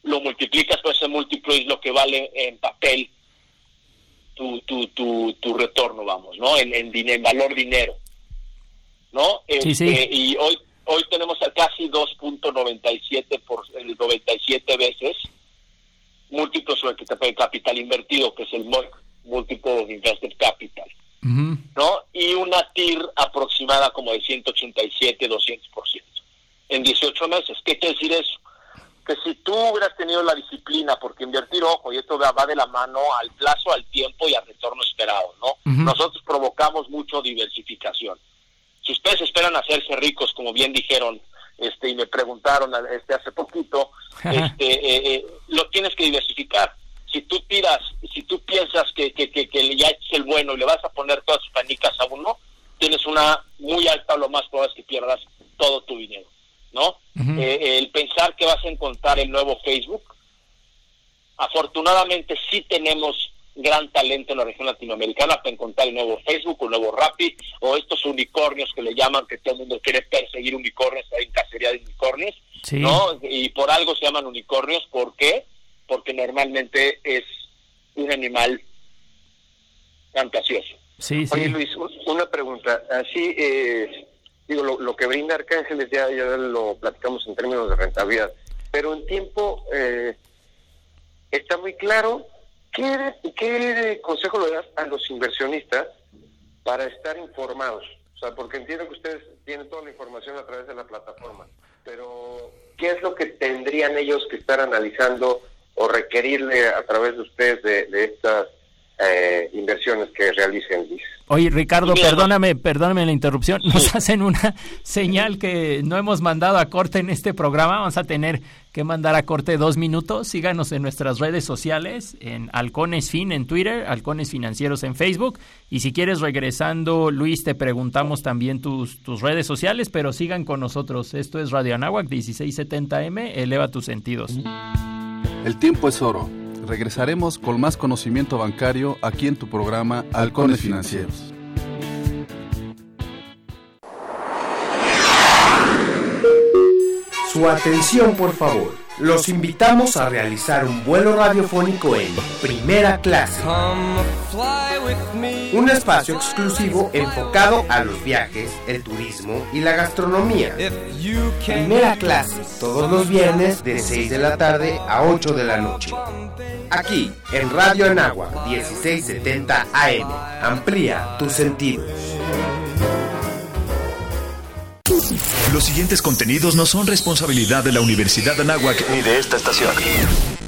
lo multiplicas por ese múltiplo y es lo que vale en papel tu, tu, tu, tu retorno, vamos, ¿no? En, en, en valor dinero, ¿no? Sí, sí. Este, Y hoy hoy tenemos a casi 2.97 por el 97 veces múltiplo sobre el capital invertido, que es el MOIC, Multiple of Invested Capital, ¿no? Y una TIR aproximada como de 187, 200% en 18 meses. ¿Qué quiere decir eso? Que si tú hubieras tenido la disciplina, porque invertir, ojo, y esto va de la mano al plazo, al tiempo y al retorno esperado, ¿no? Nosotros provocamos mucho diversificación. Si ustedes esperan hacerse ricos, como bien dijeron, este, y me preguntaron este hace poquito, este, eh, eh, lo tienes que diversificar. Si tú tiras, si tú piensas que, que, que, que ya es el bueno y le vas a poner todas tus canicas a uno, tienes una muy alta, lo más probable es que pierdas todo tu dinero, ¿no? Ujú. Eh, el pensar que vas a encontrar el nuevo Facebook, afortunadamente sí tenemos gran talento en la región latinoamericana para encontrar el nuevo Facebook, el nuevo Rappi, o estos unicornios que le llaman, que todo el mundo quiere perseguir unicornios, hay en cacería de unicornios, Sí. ¿no? Y por algo se llaman unicornios, ¿por qué? Porque normalmente es un animal fantasioso. Sí, Oye sí. Luis, un- una pregunta. Así, eh, digo, lo, lo que brinda Arcángeles ya, ya lo platicamos en términos de rentabilidad, pero en tiempo eh, está muy claro. ¿Qué, ¿Qué consejo le das a los inversionistas para estar informados? O sea, porque entiendo que ustedes tienen toda la información a través de la plataforma, pero ¿qué es lo que tendrían ellos que estar analizando o requerirle a través de ustedes de, de estas eh, inversiones que realicen Luis. Oye, Ricardo, perdóname, perdóname la interrupción. Nos hacen una señal que no hemos mandado a corte en este programa. Vamos a tener que mandar a corte dos minutos. Síganos en nuestras redes sociales, en Halcones Fin en Twitter, Halcones Financieros en Facebook. Y si quieres, regresando, Luis, te preguntamos también tus, tus redes sociales, pero sigan con nosotros. Esto es Radio Anáhuac 1670M. Eleva tus sentidos. El tiempo es oro. Regresaremos con más conocimiento bancario aquí en tu programa Halcones Financieros. Su atención, por favor. Los invitamos a realizar un vuelo radiofónico en primera clase. Un espacio exclusivo enfocado a los viajes, el turismo y la gastronomía. Primera clase, todos los viernes de 6 de la tarde a 8 de la noche. Aquí, en Radio Anagua, 1670 AM. Amplía tus sentidos. Los siguientes contenidos no son responsabilidad de la Universidad de Anáhuac ni de esta estación.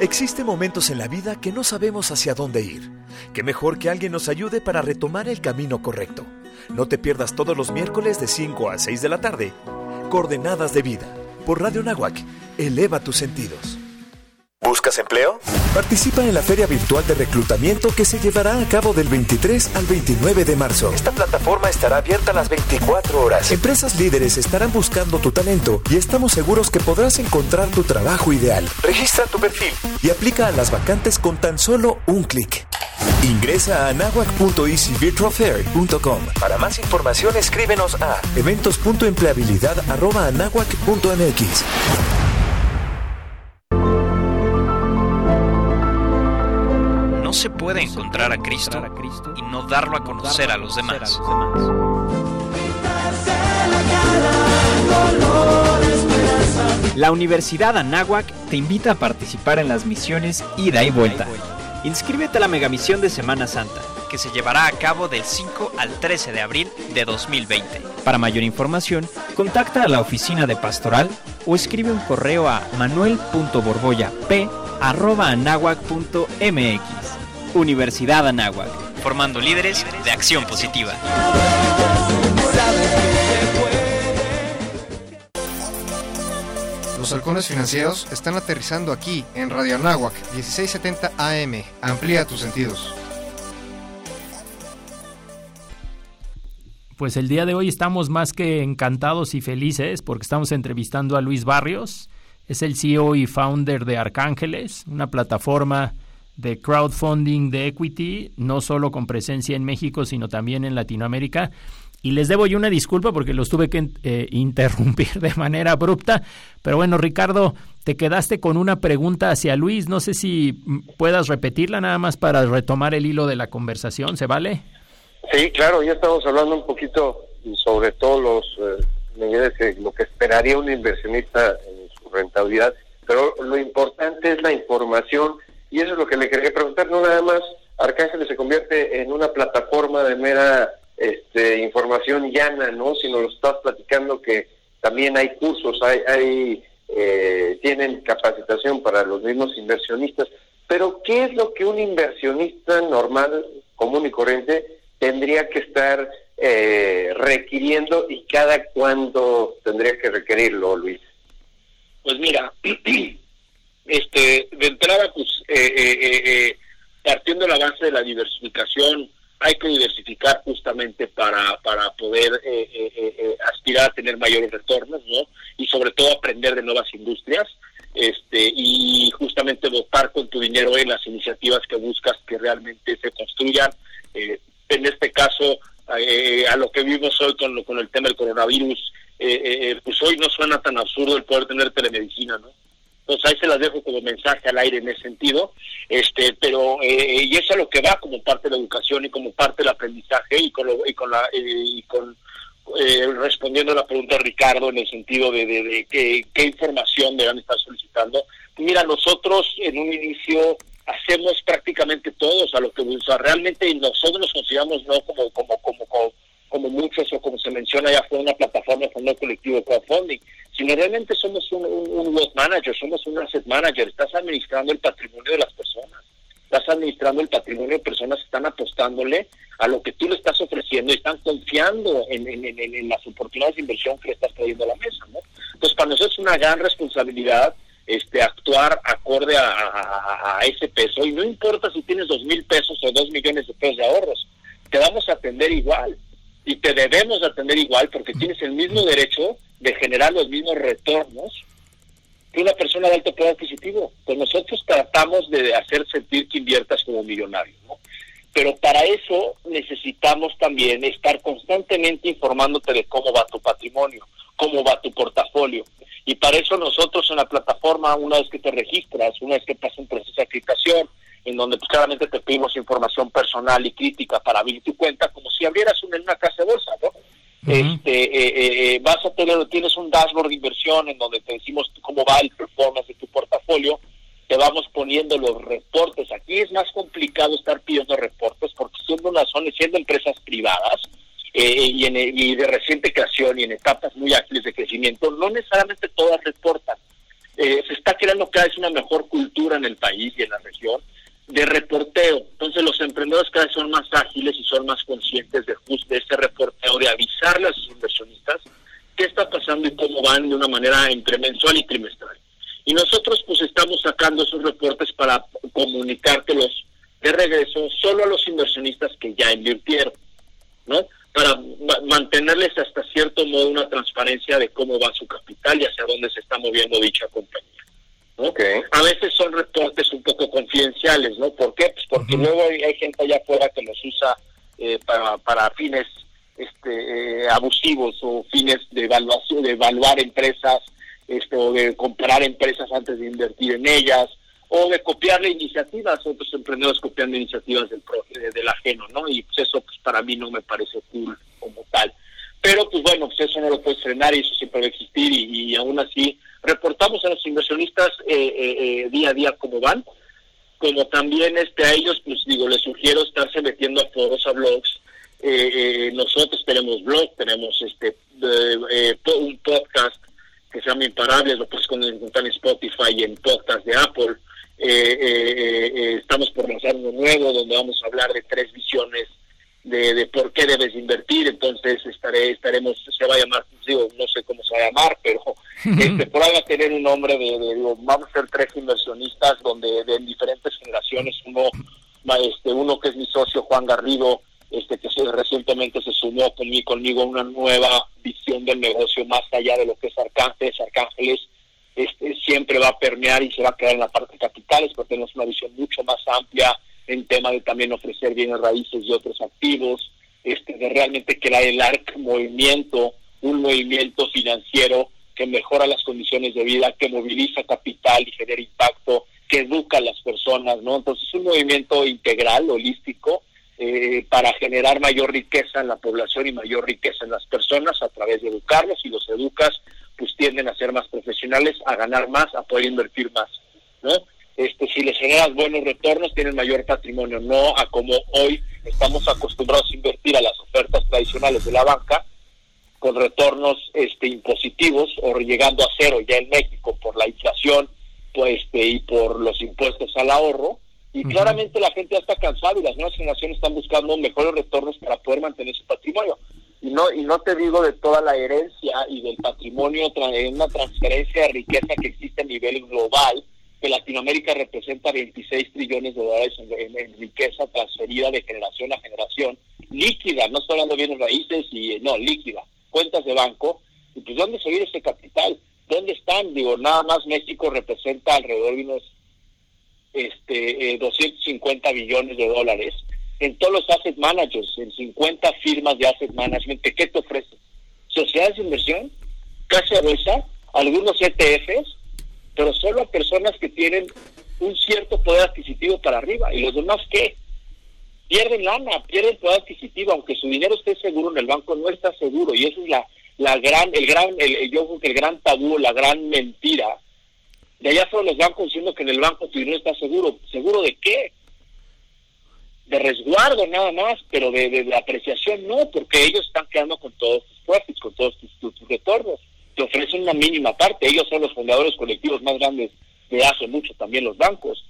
Existen momentos en la vida que no sabemos hacia dónde ir. Qué mejor que alguien nos ayude para retomar el camino correcto. No te pierdas todos los miércoles de 5 a 6 de la tarde. Coordenadas de vida. Por Radio Nahuac. Eleva tus sentidos. ¿Buscas empleo? Participa en la Feria Virtual de Reclutamiento que se llevará a cabo del 23 al 29 de marzo. Esta plataforma estará abierta las 24 horas. Empresas líderes estarán buscando tu talento y estamos seguros que podrás encontrar tu trabajo ideal. Registra tu perfil y aplica a las vacantes con tan solo un clic. Ingresa a anahuac.easyvirtualfair.com. Para más información escríbenos a eventos.empleabilidad.anahuac.mx. se puede encontrar a Cristo y no darlo a conocer a los demás. La Universidad Anáhuac te invita a participar en las misiones Ida y Vuelta. Inscríbete a la megamisión de Semana Santa, que se llevará a cabo del 5 al 13 de abril de 2020. Para mayor información, contacta a la oficina de pastoral o escribe un correo a manuel.borboyap.anahuac.mx. Universidad Anáhuac, formando líderes de acción positiva. Los halcones financieros están aterrizando aquí en Radio Anáhuac 1670 AM. Amplía tus sentidos. Pues el día de hoy estamos más que encantados y felices porque estamos entrevistando a Luis Barrios. Es el CEO y founder de Arcángeles, una plataforma de crowdfunding de equity, no solo con presencia en México, sino también en Latinoamérica. Y les debo yo una disculpa porque los tuve que eh, interrumpir de manera abrupta. Pero bueno, Ricardo, te quedaste con una pregunta hacia Luis. No sé si puedas repetirla nada más para retomar el hilo de la conversación. ¿Se vale? Sí, claro, ya estamos hablando un poquito sobre todos los eh, lo que esperaría un inversionista en su rentabilidad. Pero lo importante es la información y eso es lo que le quería preguntar. No nada más Arcángeles se convierte en una plataforma de mera este, información llana, ¿no? Sino lo estás platicando que también hay cursos, hay, hay eh, tienen capacitación para los mismos inversionistas. Pero ¿qué es lo que un inversionista normal, común y corriente, tendría que estar eh, requiriendo y cada cuándo tendría que requerirlo, Luis? Pues mira, este, de entrada, pues eh, partiendo de la base de la diversificación, hay que diversificar justamente para, para poder eh, eh, eh, aspirar a tener mayores retornos, ¿no? Y sobre todo aprender de nuevas industrias, este, y justamente votar con tu dinero en las iniciativas que buscas que realmente se construyan. en este caso, a lo que vimos hoy con, con el tema del coronavirus, pues hoy no suena tan absurdo el poder tener telemedicina, ¿no? Entonces ahí se las dejo como mensaje al aire en ese sentido, este, pero eh, y eso es lo que va como parte de la educación y como parte del aprendizaje y con y con la y con eh, respondiendo a la pregunta de Ricardo en el sentido de, de, qué, qué, información deben estar solicitando. Mira, nosotros en un inicio hacemos prácticamente todos a lo que realmente nosotros nos consideramos no como como como, como como muchos o como se menciona ya fue una plataforma con un colectivo de crowdfunding, sino realmente somos un, un, manager, somos un asset manager, estás administrando el patrimonio de las personas, estás administrando el patrimonio de personas que están apostándole a lo que tú le estás ofreciendo y están confiando en, en, en, las oportunidades de inversión que le estás trayendo a la mesa, ¿no? Entonces para nosotros es una gran responsabilidad este actuar acorde a, ese peso. Y no importa si tienes dos mil pesos o dos millones de pesos de ahorros, te vamos a atender igual. Y te debemos atender igual porque tienes el mismo derecho de generar los mismos retornos que una persona de alto poder adquisitivo. Pues nosotros tratamos de hacer sentir que inviertas como millonario, ¿no? Pero para eso necesitamos también estar constantemente informándote de cómo va tu patrimonio, cómo va tu portafolio. Y para eso nosotros en la plataforma, una vez que te registras, una vez que pasas un proceso de aplicación, en donde pues, claramente te pedimos información personal y crítica para abrir tu cuenta, como si abrieras una, en una casa de bolsa, ¿no? Este, eh, eh, eh, vas a tener, tienes un dashboard de inversión en donde te decimos cómo va el performance de tu portafolio, te vamos poniendo los reportes. Aquí es más complicado estar pidiendo reportes porque siendo una zona, siendo empresas privadas y, en, y de reciente creación y en etapas muy ágiles de crecimiento, no necesariamente todas reportan. se está creando cada vez una mejor cultura en el país y en la región de reporteo. Entonces los emprendedores cada vez son más ágiles y son más conscientes de, de este reporteo, de avisarle a sus inversionistas qué está pasando y cómo van de una manera entre mensual y trimestral. Y nosotros pues estamos sacando esos reportes para comunicártelos de regreso solo a los inversionistas que ya invirtieron, ¿no? Para mantenerles hasta cierto modo una transparencia de cómo va su capital y hacia dónde se está moviendo dicha compañía. Okay. A veces son reportes un poco confidenciales, ¿no? ¿Por qué? Pues porque luego hay, gente allá afuera que los usa eh, para, para fines este, eh, abusivos o fines de evaluación, de evaluar empresas, este, o de comprar empresas antes de invertir en ellas, o de copiarle iniciativas, otros emprendedores copiando iniciativas del, del ajeno, ¿no? Y pues eso pues para mí no me parece cool como tal. Pero pues bueno, pues eso no lo puedes frenar y eso siempre va a existir y, y aún así reportamos a los inversionistas eh, eh, eh, día a día cómo van, como también este a ellos, pues digo, les sugiero estarse metiendo a foros, a blogs. Nosotros tenemos blog, tenemos este un podcast que se llama Imparables, lo puedes encontrar en Spotify y en podcast de Apple. estamos por lanzar uno nuevo donde vamos a hablar de tres visiones de, de, por qué debes invertir, entonces estaré, estaremos, se va a llamar, digo, no sé cómo se va a llamar, pero este, por ahí va a tener un nombre de, digo, vamos a ser tres inversionistas donde de diferentes generaciones, uno, este, uno que es mi socio Juan Garrido, este que recientemente se sumó conmigo, conmigo a una nueva visión del negocio más allá de lo que es Arcángeles, Arcángeles este, siempre va a permear y se va a quedar en la parte de capitales, porque tenemos una visión mucho más amplia en tema de también ofrecer bienes raíces y otros activos, este, de realmente crear el ARC movimiento, un movimiento financiero que mejora las condiciones de vida, que moviliza capital y genera impacto, que educa a las personas, ¿no? Entonces es un movimiento integral, holístico, eh, para generar mayor riqueza en la población y mayor riqueza en las personas a través de educarlos y los educas pues tienden a ser más profesionales, a ganar más, a poder invertir más, ¿no? este, si les generas buenos retornos, tienen mayor patrimonio, no a como hoy estamos acostumbrados a invertir a las ofertas tradicionales de la banca con retornos este, impositivos o llegando a cero ya en México por la inflación pues, este, y por los impuestos al ahorro. Y claramente la gente ya está cansada y las nuevas generaciones están buscando mejores retornos para poder mantener su patrimonio. Y no, y no te digo de toda la herencia y del patrimonio, una transferencia de riqueza que existe a nivel global, que Latinoamérica representa 26 trillones de dólares en, riqueza transferida de generación a generación, líquida, no estoy hablando de bienes raíces, y no, líquida, cuentas de banco, y pues ¿dónde se viene ese capital? ¿Dónde están? Digo, nada más México representa alrededor de unos este, 250 eh, billones de dólares en todos los asset managers, en 50 firmas de asset management, ¿qué te ofrecen? Sociedades de inversión, casa bolsa, algunos ETFs, pero solo a personas que tienen un cierto poder adquisitivo para arriba. ¿Y los demás qué? Pierden lana, pierden poder adquisitivo, aunque su dinero esté seguro en el banco, no está seguro. Y eso es la gran, el gran, el, yo creo que el gran tabú, la gran mentira. De allá fueron los bancos diciendo que en el banco tu dinero está seguro. ¿Seguro de qué? De resguardo nada más, pero de, de, apreciación no, porque ellos están quedando con todos tus profits, con todos tus, retornos. Te ofrecen una mínima parte. Ellos son los fundadores colectivos más grandes de hace mucho, también los bancos.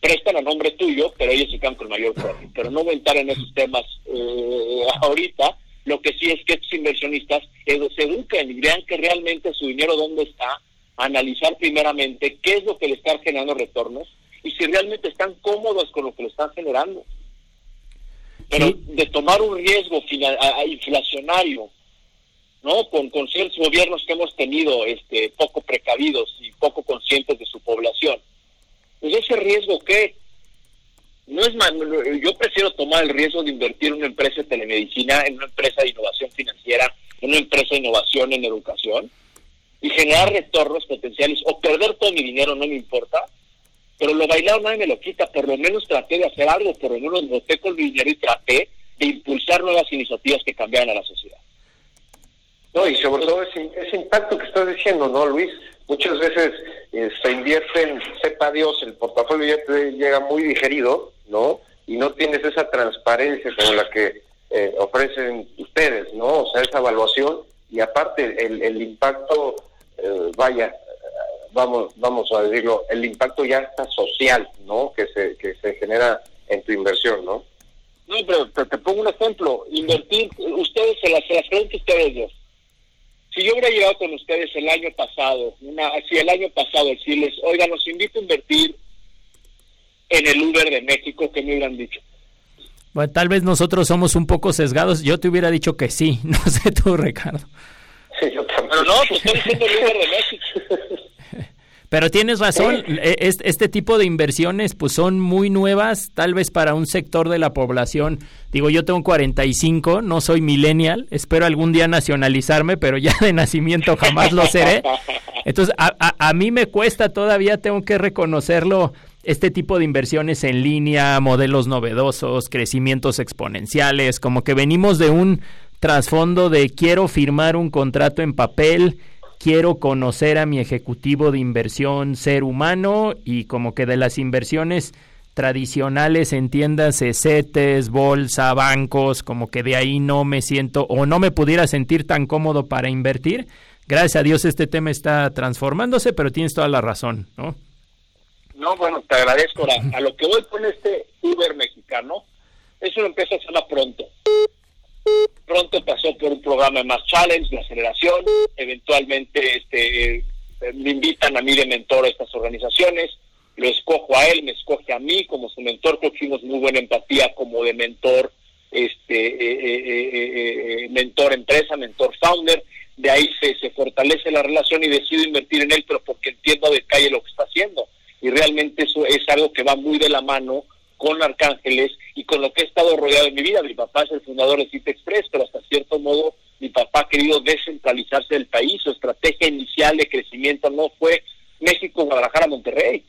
Prestan a nombre tuyo, pero ellos se quedan con mayor profit. Pero no voy a entrar en esos temas eh, ahorita, lo que sí es que estos inversionistas se eduquen y vean que realmente su dinero dónde está, analizar primeramente qué es lo que le está generando retornos y si realmente están cómodos con lo que le están generando. Pero de tomar un riesgo inflacionario, ¿no? Con, con ciertos gobiernos que hemos tenido este, poco precavidos y poco conscientes de su población. Pues ese riesgo, ¿qué? no es más, yo prefiero tomar el riesgo de invertir en una empresa de telemedicina, en una empresa de innovación financiera, en una empresa de innovación en educación y generar retornos potenciales o perder todo mi dinero, no me importa, pero lo bailado nadie me lo quita, por lo menos traté de hacer algo, por lo menos con mi dinero y traté de impulsar nuevas iniciativas que cambiaran a la sociedad. No, y sobre todo ese, ese impacto que estás diciendo, ¿no, Luis? Muchas veces eh, se invierten, sepa Dios, el portafolio ya te llega muy digerido, ¿no? Y no tienes esa transparencia como la que eh, ofrecen ustedes, ¿no? O sea, esa evaluación y aparte el, el impacto, eh, vaya, vamos, vamos a decirlo, el impacto ya está social, ¿no? Que se, que se genera en tu inversión, ¿no? No, pero, te pongo un ejemplo. Invertir, ustedes se las, se las creen ustedes si yo hubiera llegado con ustedes el año pasado, una, si el año pasado decirles, oiga, los invito a invertir en el Uber de México, ¿qué me hubieran dicho? Bueno, tal vez nosotros somos un poco sesgados. Yo te hubiera dicho que sí. No sé tú, Ricardo. Pero no, pues estoy diciendo el Uber de México. Pero tienes razón, e, este tipo de inversiones pues son muy nuevas, tal vez para un sector de la población. Digo, yo tengo 45, no soy millennial, espero algún día nacionalizarme, pero ya de nacimiento jamás lo seré. Entonces, a, a, mí me cuesta todavía, tengo que reconocerlo, este tipo de inversiones en línea, modelos novedosos, crecimientos exponenciales, como que venimos de un trasfondo de quiero firmar un contrato en papel quiero conocer a mi ejecutivo de inversión ser humano y como que de las inversiones tradicionales en tiendas, CETES, bolsa, bancos, como que de ahí no me siento o no me pudiera sentir tan cómodo para invertir. Gracias a Dios este tema está transformándose, pero tienes toda la razón, ¿no? No, bueno, te agradezco. A, lo que voy con este Uber mexicano, eso lo empieza a hacerla pronto. Pronto pasó por un programa Más Challenge, de aceleración. Eventualmente este, me invitan a mí de mentor a estas organizaciones. Lo escojo a él, me escoge a mí como su mentor. Creo muy buena empatía como de mentor, este, eh, eh, eh, mentor empresa, mentor founder. De ahí se, se fortalece la relación y decido invertir en él, pero porque entiendo a detalle lo que está haciendo. Y realmente eso es algo que va muy de la mano con Arcángeles y con lo que he estado rodeado en mi vida. Mi papá es el fundador de Cita Express, pero hasta cierto modo mi papá ha querido descentralizarse del país. Su estrategia inicial de crecimiento no fue México, Guadalajara, Monterrey.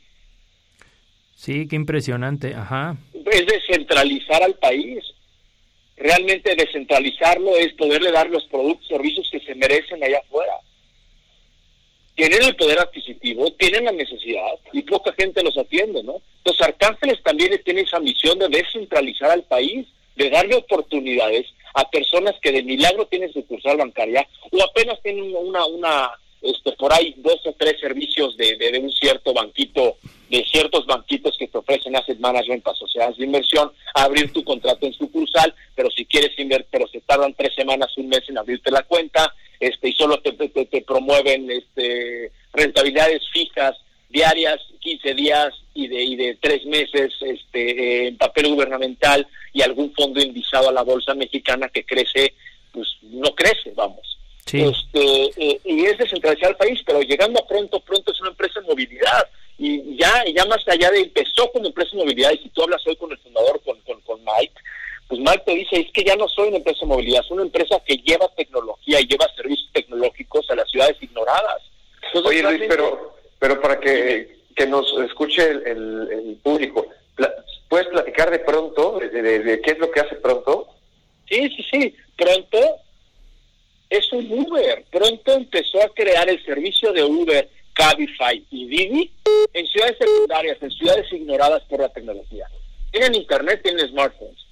Sí, qué impresionante, ajá. Es descentralizar al país. Realmente descentralizarlo es poderle dar los productos y servicios que se merecen allá afuera. Tienen el poder adquisitivo, tienen la necesidad y poca gente los atiende, ¿no? Los Arcángeles también tienen esa misión de descentralizar al país, de darle oportunidades a personas que de milagro tienen sucursal bancaria o apenas tienen una, una este, por ahí dos o tres servicios de, de, un cierto banquito, de ciertos banquitos que te ofrecen asset management para sociedades de inversión, abrir tu contrato en sucursal, pero si quieres invertir, pero se tardan tres semanas, un mes en abrirte la cuenta, este, y solo te, te, te promueven este, rentabilidades fijas diarias, 15 días y de, y de tres meses este, en papel gubernamental y algún fondo indizado a la bolsa mexicana que crece, pues no crece, vamos. Este, eh, y es descentralizar el país, pero llegando a pronto, pronto es una empresa de movilidad. Y ya, ya más allá de empezó como empresa de movilidad, y si tú hablas hoy con el fundador, con, con, con Mike, pues Mike te dice, es que ya no soy una empresa de movilidad, es una empresa que lleva tecnología y lleva servicios tecnológicos a las ciudades ignoradas. Oye Luis, pero, pero para que, que nos escuche el, público, ¿puedes platicar de pronto, de, qué es lo que hace pronto? Sí, sí, sí, pronto es un Uber. Pronto empezó a crear el servicio de Uber, Cabify y Didi en ciudades secundarias, en ciudades ignoradas por la tecnología. Tienen internet, tienen smartphones,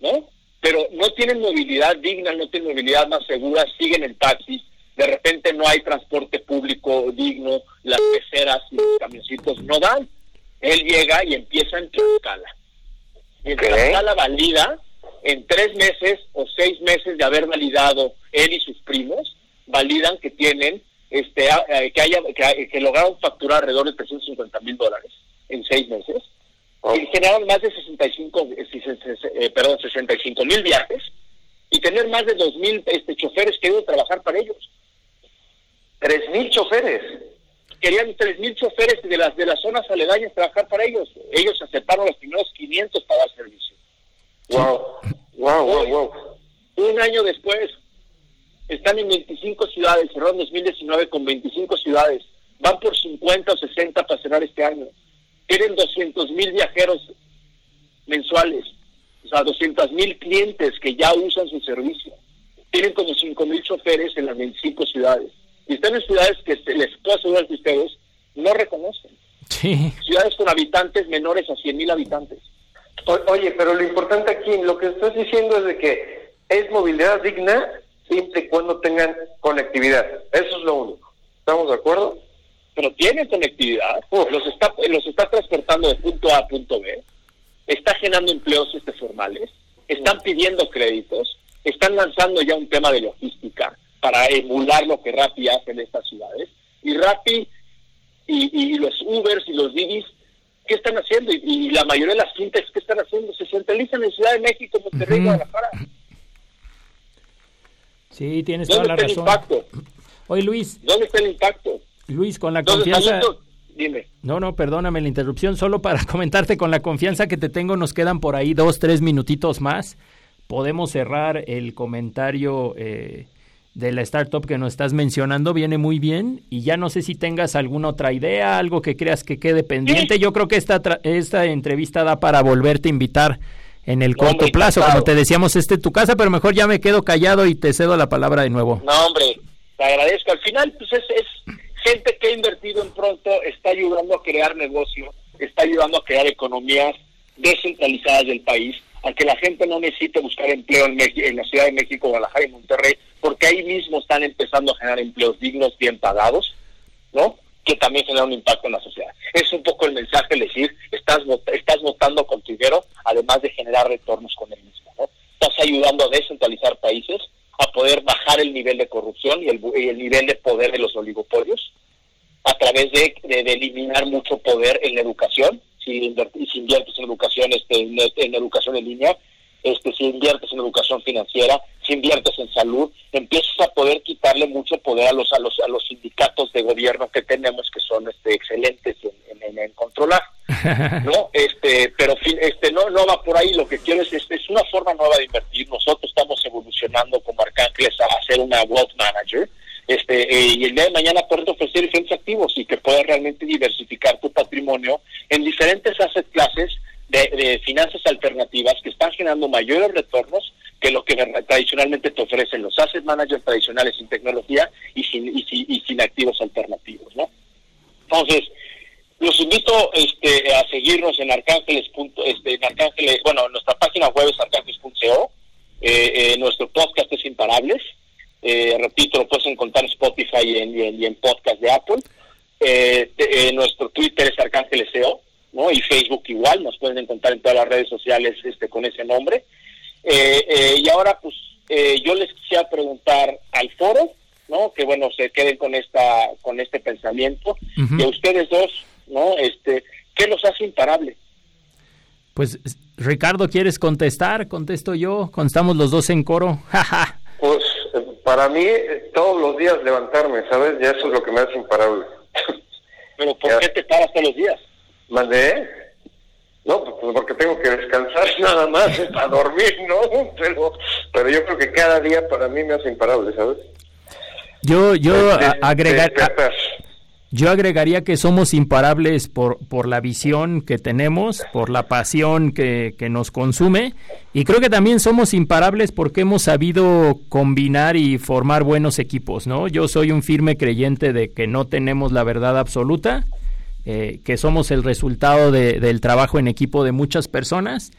¿no? Pero no tienen movilidad digna, no tienen movilidad más segura, siguen en taxis, de repente no hay transporte público digno, las peceras y los camioncitos no dan. Él llega y empieza en Tlaxcala. Y en Tlaxcala valida, en tres meses o seis meses de haber validado él y sus primos, validan que tienen, este, eh, que, haya, que, lograron facturar alrededor de 350 mil dólares en seis meses. Y generaron más de 65, eh, eh, perdón, 65 mil viajes y tener más de 2 mil este, choferes que iban a trabajar para ellos. ¿Tres mil choferes? Querían tres mil choferes de las, de las zonas aledañas trabajar para ellos. Ellos aceptaron los primeros 500 para dar servicio. Wow, wow, wow, wow. Un año después, están en 25 ciudades, cerraron 2019 con 25 ciudades. Van por 50 o 60 para cerrar este año. Tienen 200 mil viajeros mensuales, o sea, 200 mil clientes que ya usan su servicio. Tienen como 5 mil choferes en las 25 ciudades y están en ciudades que les puedo asegurar que ustedes no reconocen. Sí. Ciudades con habitantes menores a 100 mil habitantes. Oye, pero lo importante aquí, lo que estás diciendo es de que es movilidad digna siempre y cuando tengan conectividad. Eso es lo único. ¿Estamos de acuerdo? Pero tienen conectividad. Los está, los está transportando de punto A a punto B. Está generando empleos este formales. Están pidiendo créditos. Están lanzando ya un tema de logística para emular lo que Rappi hace en estas ciudades. Y Rappi y, los Ubers y los Didis, ¿qué están haciendo? Y, la mayoría de las fintechs, ¿qué están haciendo? Se centralizan en Ciudad de México, Monterrey, uh Guadalajara. Sí, tienes toda la razón. impacto? Oye, Luis. ¿Dónde está el impacto? Luis, con la confianza... Dime. No, no, perdóname la interrupción, solo para comentarte con la confianza que te tengo, nos quedan por ahí dos, tres minutitos más. Podemos cerrar el comentario eh, de la startup que nos estás mencionando viene muy bien y ya no sé si tengas alguna otra idea, algo que creas que quede pendiente. Yo creo que esta, esta entrevista da para volverte a invitar en el corto plazo. Como te decíamos, este es tu casa, pero mejor ya me quedo callado y te cedo la palabra de nuevo. No, hombre, te agradezco. Al final, pues es, es gente que ha invertido en pronto, está ayudando a crear negocio, está ayudando a crear economías descentralizadas del país, a que la gente no necesite buscar empleo en, en la Ciudad de México, Guadalajara y Monterrey, porque ahí mismo están empezando a generar empleos dignos, bien pagados, ¿no? Que también generan un impacto en la sociedad. Es un poco el mensaje, decir, estás, estás votando con tu dinero, además de generar retornos con el mismo, ¿no? Estás ayudando a descentralizar países, a poder bajar el nivel de corrupción y el, nivel de poder de los oligopolios, a través de, eliminar mucho poder en la educación, si, inviertes en educación, este, en educación en línea, este, si inviertes en educación financiera, si inviertes en salud, empiezas a poder quitarle mucho poder a los a los a los sindicatos de gobierno que tenemos que son este excelentes en, en, controlar, no este pero este no no va por ahí. Lo que quiero es este, es una forma nueva de invertir. Nosotros estamos evolucionando como Arcángeles a hacer una wealth manager este eh, y el día de mañana poder ofrecer diferentes activos y que puedas realmente diversificar tu patrimonio en diferentes asset clases de, finanzas alternativas que están generando mayores retornos que lo que tradicionalmente te ofrecen los asset managers tradicionales sin tecnología y sin, y, sin activos alternativos, ¿no? Entonces, los invito este, a seguirnos en arcángeles. Este, en arcángeles bueno, nuestra página web es arcángeles.co. Eh, eh, nuestro podcast es Imparables. Eh, repito, lo puedes encontrar en Spotify y en, en, podcast de Apple. Eh, nuestro Twitter es arcángeles.co, ¿no? Y Facebook igual, nos pueden encontrar en todas las redes sociales este, con ese nombre. y ahora, pues, yo les quisiera preguntar al foro, ¿no? Que bueno, se queden con esta, con este pensamiento. Y a ustedes dos, ¿no? Este, ¿qué los hace imparable? Pues Ricardo, ¿quieres contestar? Contesto yo, estamos los dos en coro. pues para mí todos los días levantarme, ¿sabes? Ya eso es lo que me hace imparable. ¿Pero por qué te paras todos los días? ¿Mandé? No, pues porque tengo que descansar nada más para dormir, ¿no? Pero, pero yo creo que cada día para mí me hace imparable, ¿sabes? Yo, yo agregar, yo agregaría que somos imparables por, por la visión que tenemos, por la pasión que, que, nos consume y creo que también somos imparables porque hemos sabido combinar y formar buenos equipos, ¿no? Yo soy un firme creyente de que no tenemos la verdad absoluta, eh, que somos el resultado de, del trabajo en equipo de muchas personas.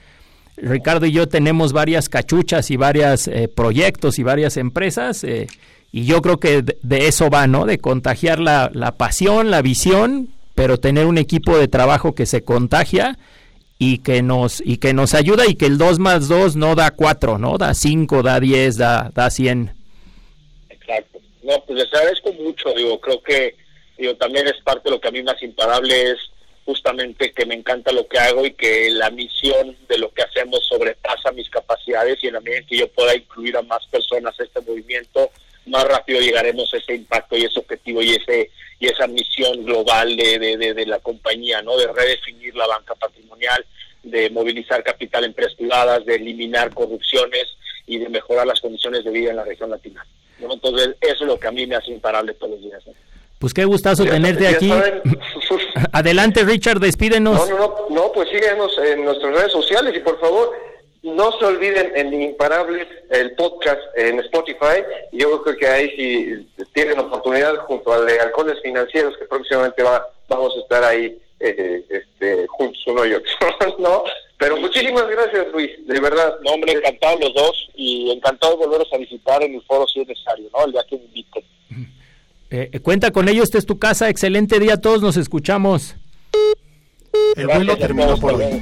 Ricardo y yo tenemos varias cachuchas y varios eh, proyectos y varias empresas. Eh, y yo creo que de, eso va, ¿no? De contagiar la, la, pasión, la visión, pero tener un equipo de trabajo que se contagia y que nos y que nos ayuda y que el 2 más 2 no da 4, ¿no? Da 5, da 10, da, da 100. Exacto. No, pues les agradezco mucho, digo, creo que digo, también es parte de lo que a mí más imparable es justamente que me encanta lo que hago y que la misión de lo que hacemos sobrepasa mis capacidades y en la medida en que yo pueda incluir a más personas a este movimiento, más rápido llegaremos a ese impacto y ese objetivo y ese y esa misión global de, de, de, la compañía, ¿no? De redefinir la banca patrimonial, de movilizar capital en privadas, de eliminar corrupciones y de mejorar las condiciones de vida en la región latina. Entonces, eso es lo que a mí me hace imparable todos los días. Pues qué gustazo tenerte aquí. Adelante, Richard, despídenos. No, no, no, pues síguenos en nuestras redes sociales y por favor, no se olviden en Imparables, el podcast en Spotify. Yo creo que ahí si tienen oportunidad junto al de Halcones Financieros, que próximamente va, vamos a estar ahí eh, este, juntos uno y otro. ¿no? Pero muchísimas gracias, Luis, de verdad. No, hombre, encantado los dos y encantado de volveros a visitar en el foro si es necesario, ¿no? El día que me inviten. Eh, cuenta con ello, esta es tu casa. Excelente día a todos, nos escuchamos. El vuelo terminó por hoy.